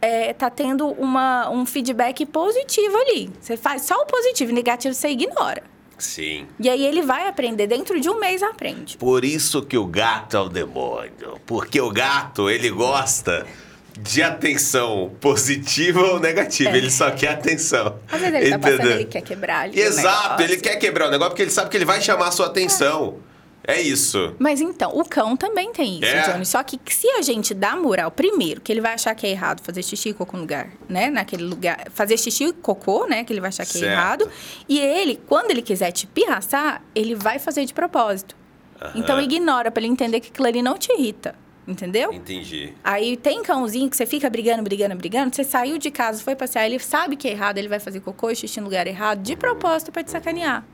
é, tá tendo uma, um feedback positivo ali. Você faz só o positivo, negativo você ignora. Sim. E aí, ele vai aprender, dentro de um mês aprende. Por isso que o gato é o demônio. Porque o gato, ele gosta de atenção positiva ou negativa. Ele só quer atenção. É. Às vezes ele tá passando, ele quer quebrar Exato, ele quer quebrar o negócio porque ele sabe que ele vai chamar a sua atenção. É isso. Mas então, o cão também tem isso, É? Johnny. Só que se a gente dá moral, primeiro, que ele vai achar que é errado fazer xixi e cocô no lugar, né? Naquele lugar. Fazer xixi e cocô, né? Que ele vai achar que Certo. é errado. E ele, quando ele quiser te pirraçar, ele vai fazer de propósito. Então Aham. ignora pra ele entender que aquilo ali não te irrita. Entendeu? Entendi. Aí tem cãozinho que você fica brigando, brigando, brigando. Você saiu de casa, foi passear, ele sabe que é errado, ele vai fazer cocô e xixi no lugar errado, de propósito pra te sacanear.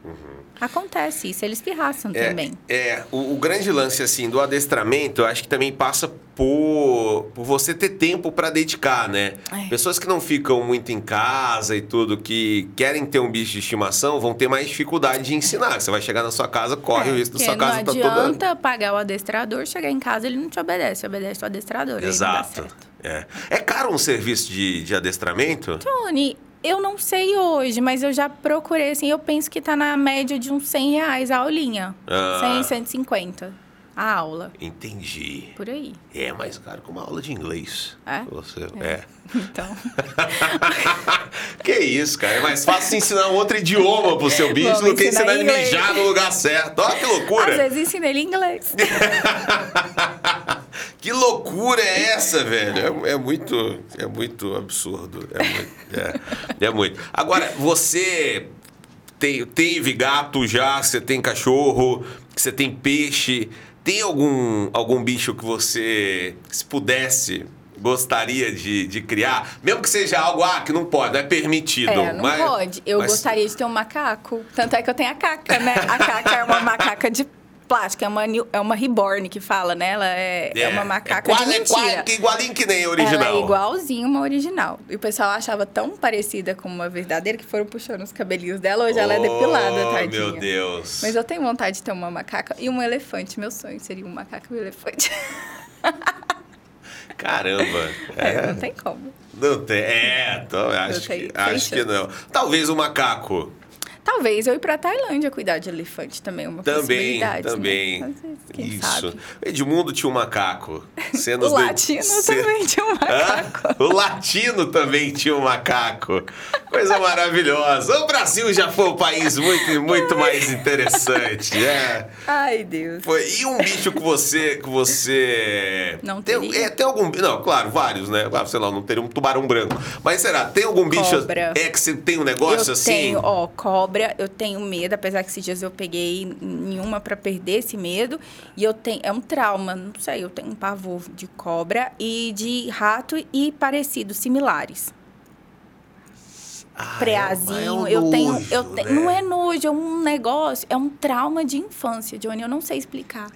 Acontece isso, eles pirraçam É, também. é o, o grande lance assim do adestramento, eu acho que também passa por, por você ter tempo para dedicar, né? É. Pessoas que não ficam muito em casa e tudo, que querem ter um bicho de estimação, vão ter mais dificuldade de ensinar. Você vai chegar na sua casa, corre o risco da É, sua casa não tá adianta toda pagar o adestrador, chegar em casa ele não te obedece, obedece o adestrador. não Exato. É. é caro um serviço de, de adestramento? Tony, eu não sei hoje, mas eu já procurei, assim, eu penso que tá na média de uns 100 reais a aulinha. Ah. 100, 150 a aula, Entendi. por aí. É mais caro que uma aula de inglês. É? Você, é. Então, Que isso, cara. É mais fácil ensinar um outro idioma pro seu bicho do que ensinar ensinar ele mijar no lugar certo. Olha que loucura. às vezes ensina ele inglês. que loucura é essa, velho? É, é muito, é muito absurdo. É muito, é, é muito. Agora, você tem- teve gato já, você tem cachorro, você tem peixe. Tem algum, algum bicho que você, se pudesse, gostaria de, de criar? Mesmo que seja algo ah, que não pode, não é permitido. É, não mas- pode. Eu mas- gostaria de ter um macaco. Tanto é que eu tenho a caca, né? A caca é uma macaca de plástico, é uma, é uma reborn que fala, né? Ela é, é uma macaca quase, de é mentira. quase que igualinho que nem a original. Ela é igualzinho uma original. E o pessoal achava tão parecida com uma verdadeira que foram puxando os cabelinhos dela. Hoje ela é depilada, Oh, tadinha. meu Deus. Mas eu tenho vontade de ter uma macaca e um elefante. Meu sonho seria um macaco e um elefante. Caramba. É, É, não tem como. não tem. É, então, acho, que, acho que não. Talvez o macaco. Talvez eu ir pra Tailândia cuidar de elefante também, uma Também, possibilidade. também. Né? Vezes, Isso. sabe. Edmundo tinha um macaco. O Cenas do- latino ce- também tinha um Hã? macaco. O latino também tinha um macaco. Coisa maravilhosa. O Brasil já foi um país muito, muito mais interessante. É. Ai, Deus. Foi. E um bicho que você. Que você Não tem, teria? é, tem algum. Não, claro, vários, né? Ah, Sei lá, não teria um tubarão branco. Mas será? Tem algum bicho. Cobra. É que você tem um negócio eu assim? tenho, ó, cobra, eu tenho medo, apesar que esses dias eu peguei nenhuma pra perder esse medo. E eu tenho, é um trauma, não sei, eu tenho um pavor de cobra e de rato e parecidos, similares. Ah, Preazinho, é um eu tenho, nojo, eu tenho, né? não é nojo, é um negócio, é um trauma de infância, Johnny, eu não sei explicar.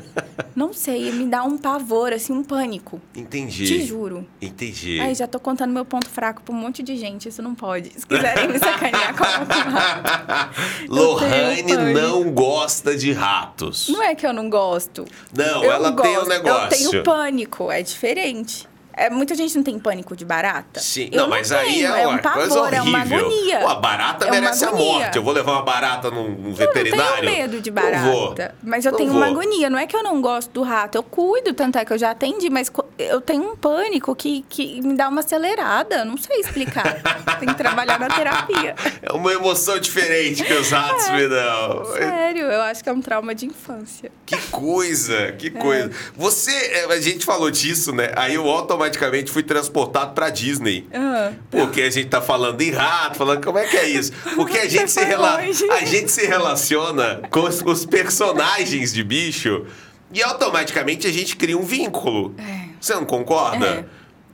não sei, me dá um pavor, assim, um pânico. Entendi. Te juro. Entendi. Ai, já tô contando meu ponto fraco pra um monte de gente, isso não pode. Se quiserem me sacanear, lá. Lohane não gosta de ratos. Não é que eu não gosto. Não, eu ela tem um gosto, negócio. Eu tenho pânico, é diferente. É, muita gente não tem pânico de barata. Sim, Eu não, mas aí tenho, é um uma pavor, coisa horrível. é uma agonia. Pô, a barata É merece a morte. Eu vou levar uma barata num, num Eu não veterinário. tenho medo de Não barata. Mas eu Não tenho vou. uma agonia. Não é que eu não gosto do rato. Eu cuido, tanto é que eu já atendi, mas eu tenho um pânico que, que me dá uma acelerada. Não sei explicar. Tem que trabalhar na terapia. É uma emoção diferente que os ratos me dão. Sério, eu acho que é um trauma de infância. Que coisa, que coisa. Você, é, a gente falou disso, né? Aí eu automaticamente fui transportado pra Disney. Ah. Porque a gente tá falando em rato, falando como é que é isso? Porque a gente, se, rela... a gente se relaciona com os, os personagens de bicho e automaticamente a gente cria um vínculo. É. Você não concorda? É.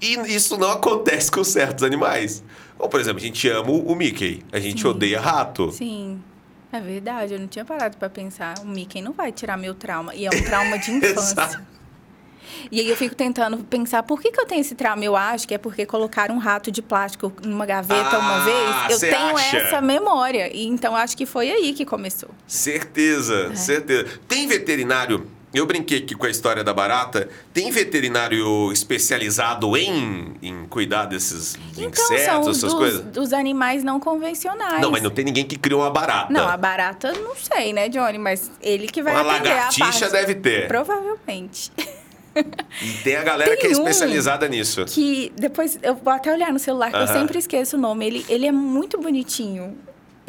E isso não acontece com certos animais. Ou, por exemplo, a gente ama o Mickey, a gente Sim. odeia rato. Sim. É verdade, eu não tinha parado pra pensar. O Mickey não vai tirar meu trauma. E é um trauma de infância. E aí eu fico tentando pensar, por que, que eu tenho esse trauma? Eu acho que é porque colocaram um rato de plástico numa gaveta Ah, uma vez. Eu tenho acha? essa memória. E então acho que foi aí que começou. Certeza, É. certeza. Tem veterinário. Eu brinquei aqui com a história da barata. Tem veterinário especializado em, em cuidar desses Então, insetos, essas dos, coisas? dos animais não convencionais. Não, mas não tem ninguém que cria uma barata. Não, a barata, não sei, né, Johnny? Mas ele que vai Uma atender a lagartixa deve ter. Provavelmente. E tem a galera Tem que é um especializada nisso. que depois eu vou até olhar no celular, que eu Aham. sempre esqueço o nome. Ele, ele é muito bonitinho.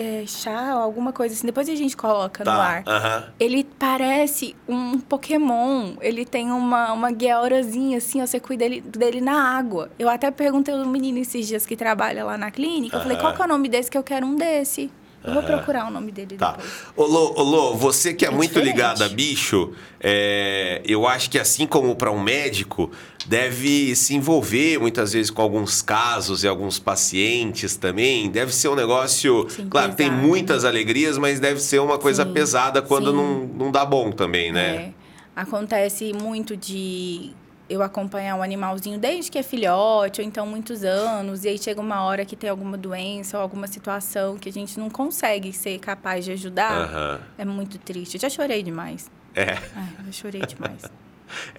É, chá, alguma coisa assim. Depois a gente coloca no Tá. ar. aham. Ele parece um Pokémon. Ele tem uma, uma guiaurazinha assim, ó, você cuida dele, dele na água. Eu até perguntei ao menino esses dias que trabalha lá na clínica. Eu falei, qual que é o nome desse que eu quero um desse? Eu vou procurar o nome dele Tá. depois. Ô, Lô, ô, Lô, você que é, É muito diferente. ligado a bicho, é, eu acho que assim como para um médico, deve se envolver muitas vezes com alguns casos e alguns pacientes também. Deve ser um negócio. Sim, claro, tem pesado. muitas alegrias, mas deve ser uma coisa Sim, pesada quando sim. não, não dá bom também, né? É, acontece muito de eu acompanhar um animalzinho desde que é filhote, ou então muitos anos, e aí chega uma hora que tem alguma doença ou alguma situação que a gente não consegue ser capaz de ajudar. Aham. É muito triste. Eu já chorei demais. É. Ai, já chorei demais.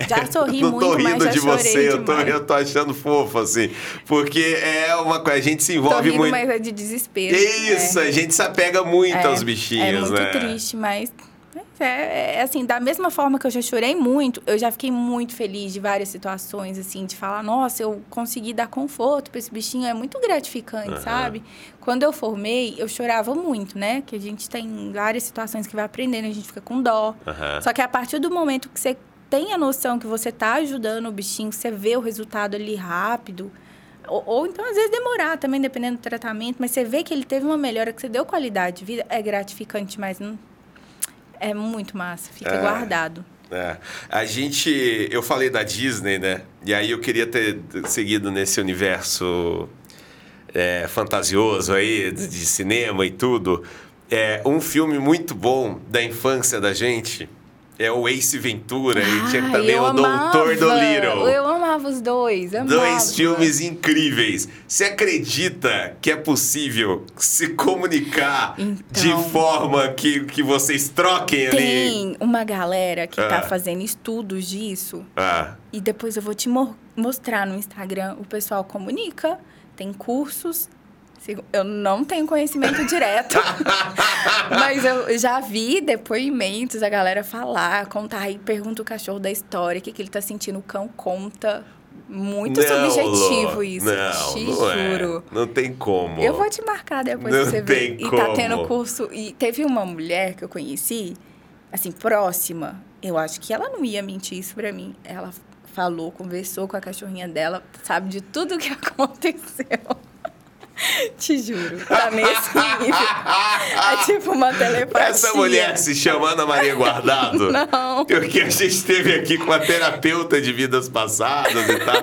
Já sorri não muito, tô rindo de você, eu tô, eu tô achando fofo, assim. Porque é uma coisa, a gente se Tô envolve rindo, muito. mas é de desespero. Isso, é. a gente se apega muito É, aos bichinhos, É muito né? triste, mas é, é, assim, da mesma forma que eu já chorei muito, eu já fiquei muito feliz de várias situações, assim, de falar, nossa, eu consegui dar conforto para esse bichinho, é muito gratificante, Aham. sabe? Quando eu formei, eu chorava muito, né? Que a gente tem várias situações que vai aprendendo, a gente fica com dó. Aham. Só que a partir do momento que você tem a noção que você tá ajudando o bichinho, você vê o resultado ali rápido, ou, ou então às vezes demorar também, dependendo do tratamento, mas você vê que ele teve uma melhora, que você deu qualidade de vida, é gratificante, mas não. É muito massa, fica É. guardado. É. A gente. Eu falei da Disney, né? E aí eu queria ter seguido nesse universo é, fantasioso aí, de cinema e tudo. É, um filme muito bom da infância da gente é o Ace Ventura e tinha Ai, também o Doutor Dolittle. Eu amava os dois, amava. Dois filmes incríveis. Você acredita que é possível se comunicar de Então. forma que, que vocês troquem ali? Tem uma galera que Ah. tá fazendo estudos disso. Ah, E depois eu vou te mo- mostrar no Instagram. O pessoal comunica, tem cursos Eu não tenho conhecimento direto, mas eu já vi depoimentos, a galera falar, contar aí, pergunta o cachorro da história, o que, que ele tá sentindo, o cão conta. Muito não, subjetivo Lô, isso, não, te não juro. É. Não tem como. Eu vou te marcar depois não você tem ver. Como. E tá tendo curso. E teve uma mulher que eu conheci, assim, próxima. Eu acho que ela não ia mentir isso pra mim. Ela falou, conversou com a cachorrinha dela, sabe de tudo que aconteceu. Te juro, tá nesse nível. É tipo uma telepatia. Essa mulher se chama Ana Maria Guardado? Não. Porque a gente esteve aqui com a terapeuta de vidas passadas e tal.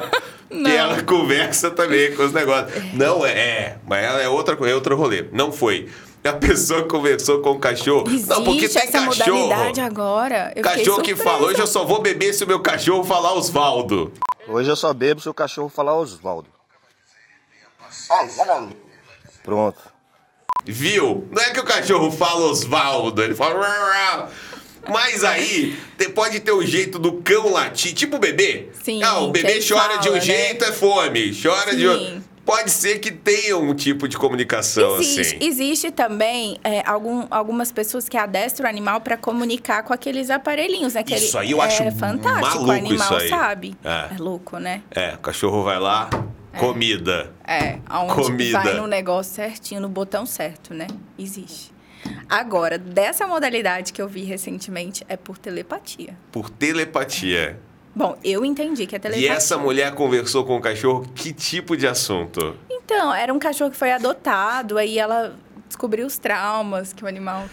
Não. E ela conversa também com os negócios. Não é, é, mas ela é outra é outro rolê. Não foi. A pessoa conversou com o cachorro. Existe não, porque tem essa cachorro. modalidade agora. Eu Cachorro que fala, hoje eu só vou beber se o meu cachorro falar Osvaldo. Hoje eu só bebo se o cachorro falar Osvaldo. Pronto. Viu? Não é que o cachorro fala Osvaldo, ele fala. Mas aí pode ter o jeito do cão latir, tipo o bebê. Sim, Ah, o bebê chora de um fala, né? jeito, é fome. Chora de Sim. outro. Pode ser que tenha um tipo de comunicação Existe, assim. existe também é, algum, algumas pessoas que adestram o animal para comunicar com aqueles aparelhinhos, né? Que ele- Isso aí eu acho é fantástico. maluco o animal isso aí. sabe. É. É. louco, né? É, o cachorro vai lá, comida. É, aonde Comida. vai no negócio certinho, no botão certo, né? Existe. Agora, dessa modalidade que eu vi recentemente é por telepatia. Por telepatia. Bom, eu entendi que é E telepatia. essa mulher conversou com o cachorro, que tipo de assunto? Então, era um cachorro que foi adotado, aí ela descobriu os traumas que o animal.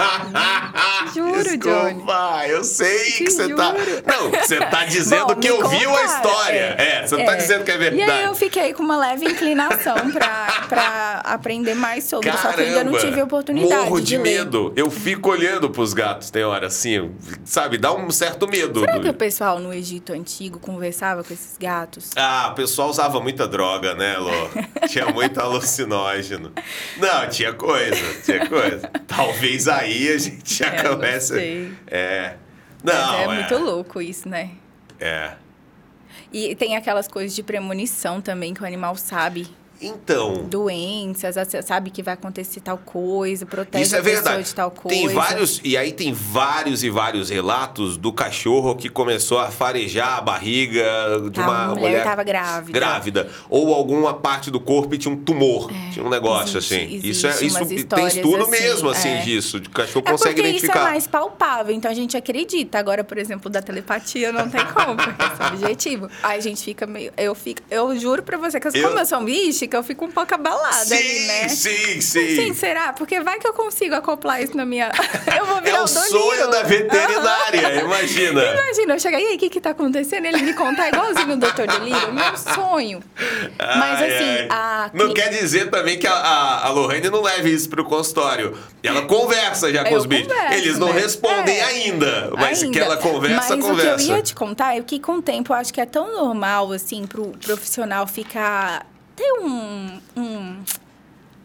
Juro, Desculpa, eu sei Te que você tá. Não, você tá dizendo Bom, que ouviu a contaram, história. É, você tá dizendo que é verdade. E aí eu fiquei com uma leve inclinação pra, pra aprender mais sobre, só que ainda não tive oportunidade Morro de, ler. medo. Eu fico olhando pros gatos, tem hora assim, sabe? Dá um certo medo. Será do- que o pessoal no Egito Antigo conversava com esses gatos? Ah, o pessoal usava muita droga, né, Lô? Tinha muito alucinógeno. Não, tinha coisa, tinha coisa. Talvez aí a gente já não comece. sei. É. Mas Não, é, é. muito louco isso, né? É. E tem aquelas coisas de premonição também que o animal sabe. Então, Doenças, sabe que vai acontecer tal coisa, protege Isso é a pessoa verdade. de tal coisa. Tem vários, e aí tem vários e vários relatos do cachorro que começou a farejar a barriga de A uma mulher mulher tava grávida. grávida ou alguma parte do corpo e tinha um tumor, tinha um negócio existe- assim. isso é existe isso umas tem histórias estudo assim, mesmo assim é. disso, de cachorro É consegue porque identificar. isso é mais palpável, então a gente acredita. Agora, por exemplo, da telepatia não tem como, porque é subjetivo. Aí a gente fica meio. Eu fico. Eu juro pra você que Eu- como eu sou mística, eu fico um pouco abalada sim, ali, né? sim, sim. Sim, será? Porque vai que eu consigo acoplar isso na minha. Eu vou É virar o o sonho da veterinária, imagina. Imagina, eu chegar, e aí, o que que tá acontecendo? Ele me contar igualzinho o Dr. Delírio, meu sonho. Mas Ai, assim, ai. a. Não quer dizer também que a, a, a Lorraine não leve isso pro consultório. Ela conversa já com Eu os bichos. Eles não né? respondem É. ainda. Mas Ainda. que ela conversa, Mas conversa. o que eu ia te contar é que com o tempo eu acho que é tão normal, assim, pro profissional ficar. Ter um. um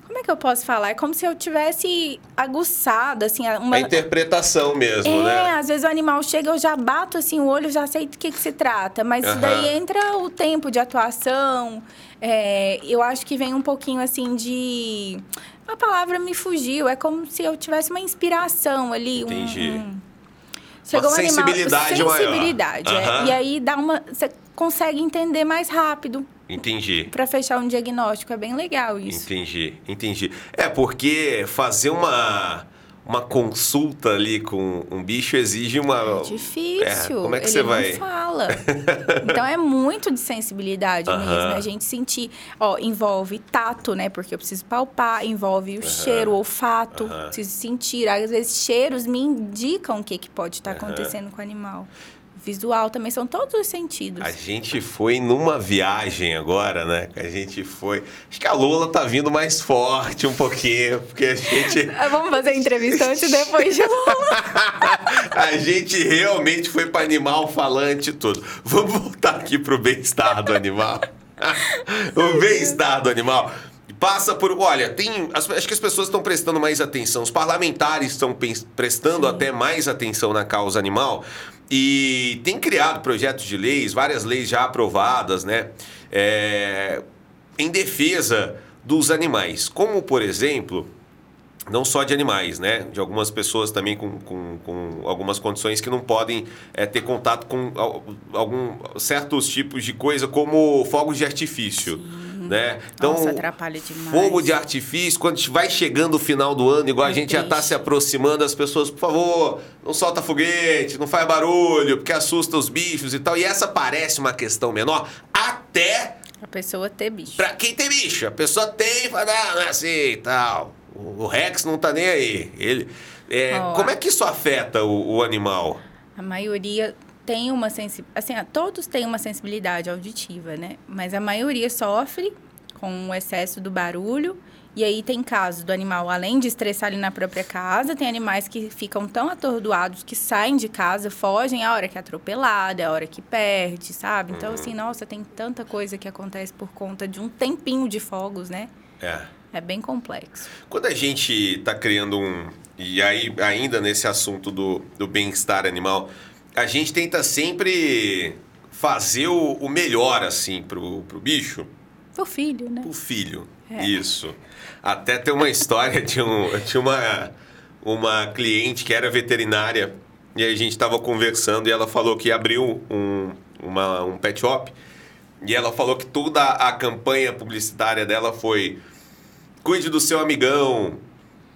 como é que eu posso falar? É como se eu tivesse aguçado, assim, uma. A interpretação mesmo, É, né? às vezes o animal chega, eu já bato assim o olho, já sei do que, que se trata. Mas Aham. daí entra o tempo de atuação. é, eu acho que vem um pouquinho assim de. A palavra me fugiu. É como se eu tivesse uma inspiração ali. um- Entendi. um- Chegou Uma um animal- sensibilidade maior. Sensibilidade, é. Aham. E aí dá uma. Você consegue entender mais rápido Entendi. para fechar um diagnóstico. É bem legal isso. Entendi, entendi. É porque fazer uma, uma consulta ali com um bicho exige uma. É difícil. É, como é que ele você não vai? fala. então é muito de sensibilidade mesmo. A gente sentir, ó, envolve tato, né? Porque eu preciso palpar, envolve o cheiro, o olfato, preciso sentir. Às vezes cheiros me indicam o que, que pode estar acontecendo com o animal. Visual também são todos os sentidos. A gente foi numa viagem agora, né? A gente foi. Acho que a Lula tá vindo mais forte um pouquinho, porque a gente. Ah, Vamos fazer a entrevista antes e depois de Lula. a gente realmente foi para animal falante e tudo. Vamos voltar aqui pro bem-estar do animal. o bem-estar do animal passa por. Olha, tem. acho que as pessoas estão prestando mais atenção, os parlamentares estão prestando até mais atenção na causa animal. E tem criado projetos de leis, várias leis já aprovadas, né? É, em defesa dos animais. Como, por exemplo, não só de animais, né? De algumas pessoas também com, com, com algumas condições que não podem é, ter contato com algum certos tipos de coisa, como fogos de artifício. Né? Então, Nossa, atrapalha demais. Fogo de artifício, quando vai chegando o final do ano, igual a gente já está se aproximando, as pessoas, por favor, não solta foguete, não faz barulho, porque assusta os bichos e tal. E essa parece uma questão menor, até. A pessoa ter bicho. Pra quem tem bicho, a pessoa tem, fala, ah, não é assim e tal. O Rex não tá nem aí. Ele, é, oh, como é que isso afeta o, o animal? A maioria tem uma sensibilidade. Assim, todos têm uma sensibilidade auditiva, né? Mas a maioria sofre com o excesso do barulho. E aí tem casos do animal, além de estressar ali na própria casa, tem animais que ficam tão atordoados que saem de casa, fogem a hora que é atropelada, a hora que perde, sabe? Então, assim, nossa, tem tanta coisa que acontece por conta de um tempinho de fogos, né? É. É bem complexo. Quando a gente está criando um. E aí, ainda nesse assunto do, do bem-estar animal, a gente tenta sempre fazer o, o melhor, assim, pro, pro bicho. Pro filho, né? Pro filho. É. Isso. Até tem uma história de, um, de uma, uma cliente que era veterinária e a gente estava conversando e ela falou que abriu um, uma, um pet shop e ela falou que toda a campanha publicitária dela foi cuide do seu amigão,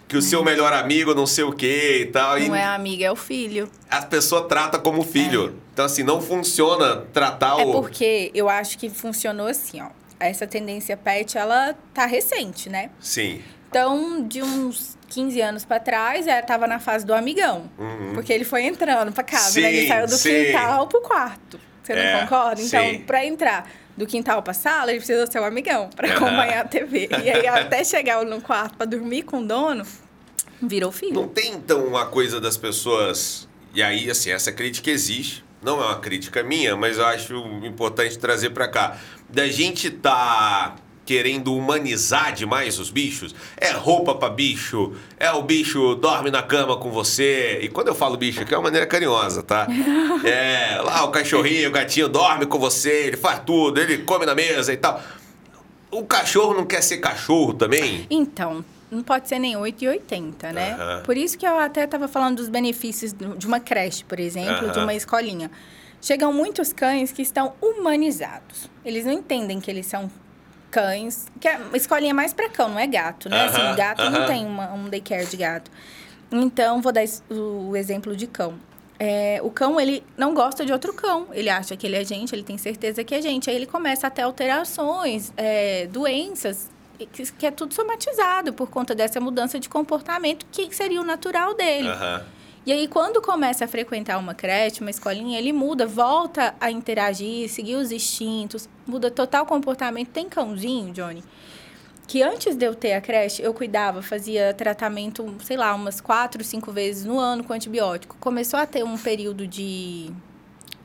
que o seu melhor amigo não sei o que e tal. Não e é amigo, é o filho. A pessoa trata como filho. É. Então, assim, não funciona tratar é o... É porque eu acho que funcionou assim, ó. Essa tendência pet, ela tá recente, né? Sim. Então, de uns 15 anos para trás, ela tava na fase do amigão. Uhum. Porque ele foi entrando pra casa, sim, né? Ele saiu do sim. quintal pro quarto. Você não é, concorda? Então, para entrar do quintal pra sala, ele precisa ser um amigão para acompanhar a TV. E aí, até chegar no quarto para dormir com o dono, virou filho. Não tem, então, uma coisa das pessoas... E aí, assim, essa crítica existe. Não é uma crítica minha, mas eu acho importante trazer para cá. Da gente tá querendo humanizar demais os bichos. É roupa para bicho, é o bicho dorme na cama com você. E quando eu falo bicho aqui é uma maneira carinhosa, tá? É, lá o cachorrinho, o gatinho dorme com você, ele faz tudo, ele come na mesa e tal. O cachorro não quer ser cachorro também? Então, não pode ser nem 8 e 80, né? Uhum. Por isso que eu até estava falando dos benefícios de uma creche, por exemplo, uhum. de uma escolinha. Chegam muitos cães que estão humanizados. Eles não entendem que eles são cães. Que a escolinha é mais para cão, não é gato, né? Uh -huh, assim, gato uh -huh. não tem uma, um daycare de gato. Então, vou dar o, exemplo de cão. É, o cão, ele não gosta de outro cão. Ele acha que ele é gente, ele tem certeza que é gente. Aí ele começa a ter alterações, é, doenças, que, que, é tudo somatizado por conta dessa mudança de comportamento que seria o natural dele. Uhum. E aí, quando começa a frequentar uma creche, uma escolinha, ele muda, volta a interagir, seguir os instintos, muda total comportamento. Tem cãozinho, Johnny, que antes de eu ter a creche, eu cuidava, fazia tratamento, sei lá, umas quatro, cinco vezes no ano com antibiótico. Começou a ter um período de,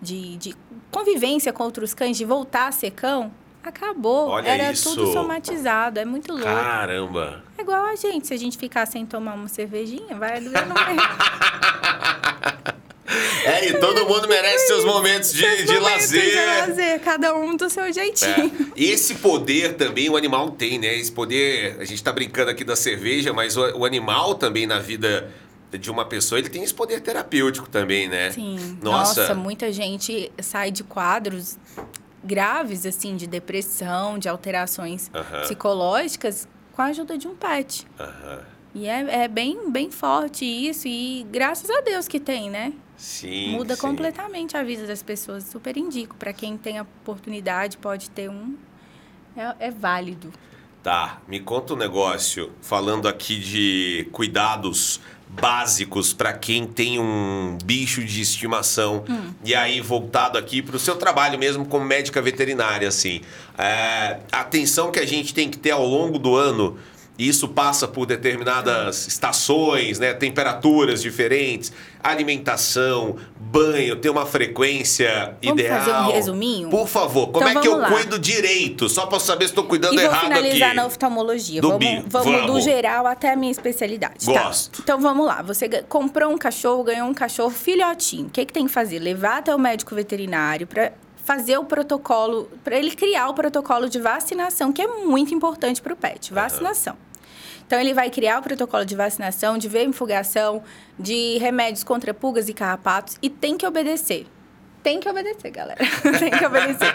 de, de convivência com outros cães, de voltar a ser cão, acabou. Olha Era isso. tudo somatizado. É muito louco. Caramba. É igual a gente. Se a gente ficar sem tomar uma cervejinha, vai doer no É, e todo mundo merece seus momentos de, seus de momentos lazer. De lazer, cada um do seu jeitinho. É. Esse poder também o animal tem, né? Esse poder, a gente tá brincando aqui da cerveja, mas o, o animal também na vida de uma pessoa, ele tem esse poder terapêutico também, né? Sim. Nossa, Nossa muita gente sai de quadros graves, assim, de depressão, de alterações uh -huh. psicológicas, com a ajuda de um pet. Uh -huh. E é, é, bem, bem forte isso, e graças a Deus que tem, né? Sim. Muda sim. completamente a vida das pessoas. Super indico. Para quem tem a oportunidade, pode ter um. É, é válido. Tá, me conta um negócio, falando aqui de cuidados básicos para quem tem um bicho de estimação hum. e aí voltado aqui para o seu trabalho mesmo como médica veterinária assim é, atenção que a gente tem que ter ao longo do ano isso passa por determinadas estações, né? temperaturas diferentes, alimentação, banho, ter uma frequência vamos ideal. fazer um resuminho? Por favor, como então, é que eu lá. cuido direito? Só para saber se estou cuidando e errado aqui. vou finalizar na oftalmologia. Do vamos, vamos, vamos, do geral até a minha especialidade. Tá? Gosto. Tá? Então vamos lá. Você comprou um cachorro, ganhou um cachorro filhotinho. O que, que tem que fazer? Levar até o médico veterinário para fazer o protocolo, para ele criar o protocolo de vacinação, que é muito importante para o pet, vacinação. Então, ele vai criar o protocolo de vacinação, de vermifugação, de remédios contra pulgas e carrapatos e tem que obedecer. Tem que obedecer, galera. tem que obedecer.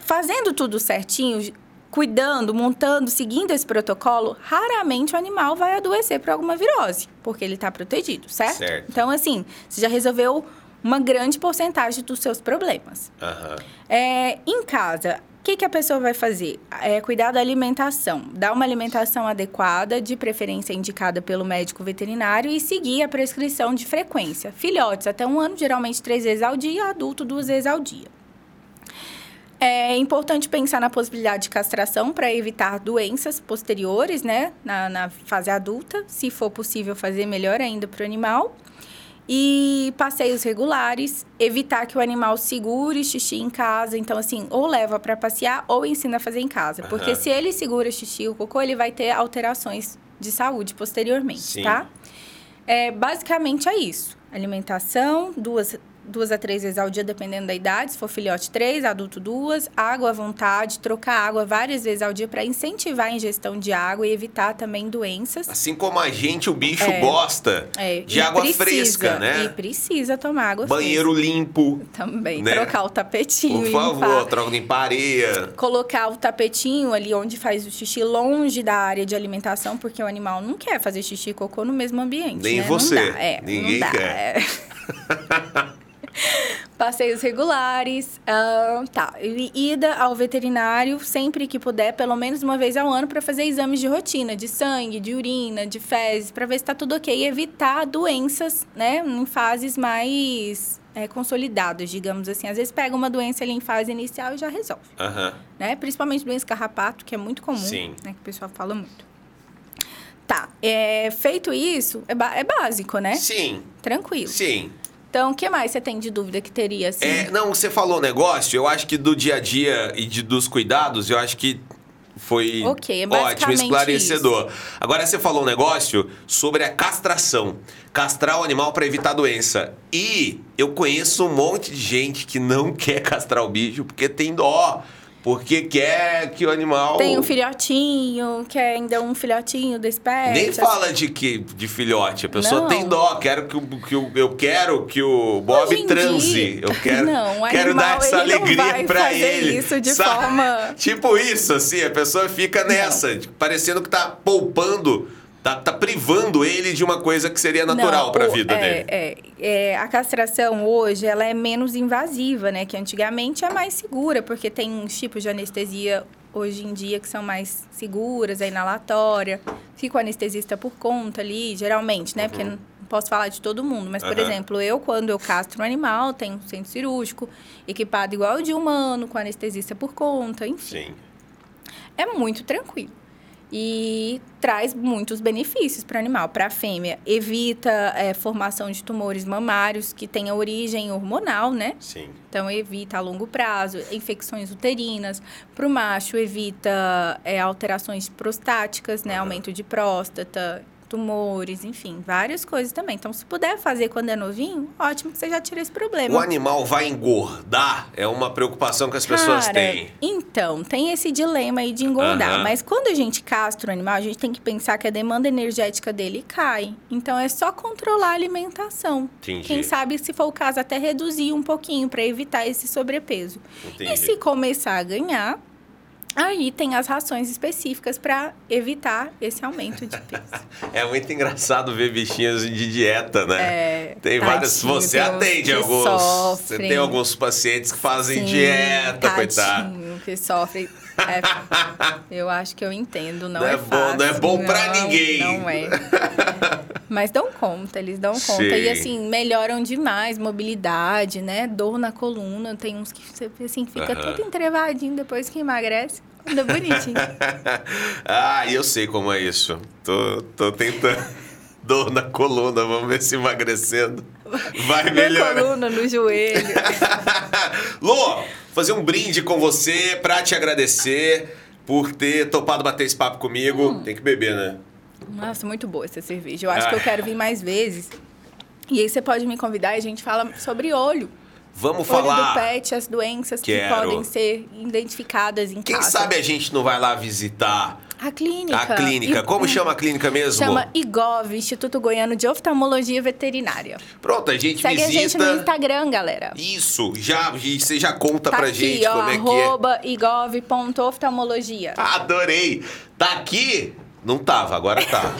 Fazendo tudo certinho, cuidando, montando, seguindo esse protocolo, raramente o animal vai adoecer por alguma virose, porque ele está protegido, certo? Certo. Então, assim, você já resolveu uma grande porcentagem dos seus problemas. Aham. É, em casa, o que, que a pessoa vai fazer? É cuidar da alimentação. Dar uma alimentação adequada, de preferência indicada pelo médico veterinário, e seguir a prescrição de frequência. Filhotes, até um ano, geralmente três vezes ao dia, adulto, duas vezes ao dia. É importante pensar na possibilidade de castração para evitar doenças posteriores, né, na, na fase adulta. Se for possível fazer, melhor ainda para o animal. E passeios regulares, evitar que o animal segure xixi em casa. Então, assim, ou leva para passear ou ensina a fazer em casa. Porque Aham. se ele segura xixi ou cocô, ele vai ter alterações de saúde posteriormente, Sim. tá? É, basicamente é isso. Alimentação, duas, duas a três vezes ao dia, dependendo da idade. Se for filhote, três, adulto, duas. Água à vontade, trocar água várias vezes ao dia para incentivar a ingestão de água e evitar também doenças. Assim como a gente, o bicho É. gosta É, de água precisa, fresca, né? E precisa tomar água Banheiro limpo. fresca. Também. né? Trocar o tapetinho. Por favor, limpar. troca limpar areia. Colocar o tapetinho ali onde faz o xixi longe da área de alimentação, porque o animal não quer fazer xixi e cocô no mesmo ambiente. Nem né? você. É, Ninguém não dá. quer. Passeios regulares. tá. E ida ao veterinário sempre que puder, pelo menos uma vez ao ano, para fazer exames de rotina, de sangue, de urina, de fezes, para ver se está tudo ok. E evitar doenças, né, em fases mais é, consolidadas, digamos assim. Às vezes pega uma doença ali em fase inicial e já resolve Aham. né? Principalmente doença carrapato, que é muito comum, Sim. né? Que o pessoal fala muito. Tá, é, feito isso, é, é básico, né? Sim, Tranquilo. sim. Então, o que mais você tem de dúvida que teria, assim? É, não, você falou um negócio, eu acho que do dia a dia e de, dos cuidados, eu acho que foi Ok, é ótimo, esclarecedor. Agora você falou um negócio sobre a castração. Castrar o animal para evitar doença. E eu conheço um monte de gente que não quer castrar o bicho porque tem dó. Porque quer que o animal. Tem um filhotinho, que é ainda um filhotinho desse pet. Nem fala de que de filhote. A pessoa Não. tem dó. Quero que, que eu quero que o Bob transe. dia- Eu quero, Não, quero dar animal, essa ele não alegria fazer ele. isso de sabe? forma- Tipo isso, assim, a pessoa fica nessa, tipo, parecendo que tá poupando, tá, tá privando ele de uma coisa que seria natural pra o- vida é, dele. É, é, a castração hoje ela é menos invasiva, né? Que antigamente é mais segura, porque tem uns tipos de anestesia hoje em dia que são mais seguras, a inalatória. Fica o anestesista por conta ali, geralmente, né? Porque não posso falar de todo mundo, mas, por Uhum. exemplo, eu, quando eu castro um animal, tenho um centro cirúrgico equipado igual ao de humano, com anestesista por conta, enfim Sim. é muito tranquilo. E traz muitos benefícios para o animal. Para a fêmea, evita é, formação de tumores mamários que tenham origem hormonal, né? Sim. Então, evita a longo prazo infecções uterinas. Para o macho, evita é, alterações prostáticas, né? Aumento de próstata, tumores, enfim, várias coisas também. Então, se puder fazer quando é novinho, ótimo que você já tira esse problema. O animal vai engordar? É uma preocupação que as pessoas Cara, têm. Então, tem esse dilema aí de engordar. Aham. Mas quando a gente castra o animal, a gente tem que pensar que a demanda energética dele cai. Então, é só controlar a alimentação. Entendi. Quem sabe, se for o caso, até reduzir um pouquinho para evitar esse sobrepeso. Entendi. E se começar a ganhar, aí tem as rações específicas para evitar esse aumento de peso. É muito engraçado ver bichinhos de dieta, né? É, tem vários. tadinho, Você tem atende alguns. Você sofrem. tem alguns pacientes que fazem Sim, dieta, coitado. tadinho, que sofre. É, eu acho que eu entendo, não, Não é é, bom- fácil. não é bom pra Não, ninguém. Não é. Mas dão conta, eles dão conta. Sim. E assim, melhoram demais, mobilidade, né? Dor na coluna. Tem uns que assim, fica todo entrevadinho depois que emagrece. Anda bonitinho. ah, eu sei como é isso. Tô, tô tentando. Dor na coluna, vamos ver se emagrecendo. Vai na melhorar. coluna, no joelho. Lô, fazer um brinde com você pra te agradecer por ter topado bater esse papo comigo. Hum. Tem que beber, né? Nossa, muito boa essa cerveja. Eu acho que Ah. eu quero vir mais vezes. E aí você pode me convidar e a gente fala sobre olho. Vamos Olho falar. do pet, as doenças que Quero. podem ser identificadas em Quem casa. sabe a gente não vai lá visitar A clínica. a clínica. E- Como chama a clínica mesmo? Chama IGOV, Instituto Goiano de Oftalmologia Veterinária. Pronto, a gente Segue visita. a gente no Instagram, galera. Isso, já, você já conta Tá pra aqui, gente ó, como é que é. arroba igov.oftalmologia. Adorei! Tá aqui? Não tava, agora tá.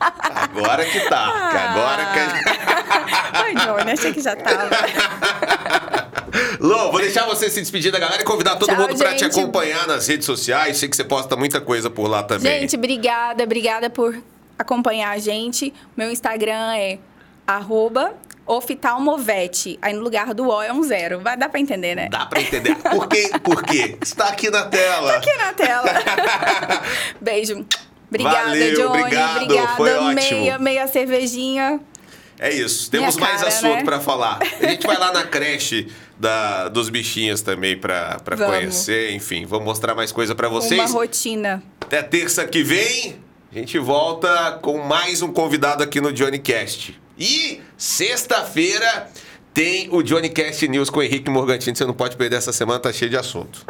Agora que tá. que agora que Oi, Johnny, achei que já tava. Lô, vou deixar você se despedir da galera e convidar todo Tchau, mundo pra te acompanhar nas redes sociais. Sei que você posta muita coisa por lá também. Gente, obrigada, obrigada por acompanhar a gente. Meu Instagram é arroba oftalmovete. Aí no lugar do O é um zero. Vai dar pra entender, né? Dá pra entender. Por quê? Por quê? Está aqui na tela. Aqui na tela. Beijo. Obrigada, Valeu, Johnny. obrigado, Obrigada. foi ótimo. Meia, meia cervejinha. É isso. Temos Minha mais cara, assunto né? pra falar. A gente vai lá na creche da, dos bichinhos também Vamos. conhecer. Enfim, vamos mostrar mais coisa pra Uma vocês. rotina. Até terça que vem, a gente volta com mais um convidado aqui no Johnny Cast. E sexta-feira tem o Johnny Cast News com o Henrique Morgantini. Você não pode perder essa semana, tá cheio de assunto.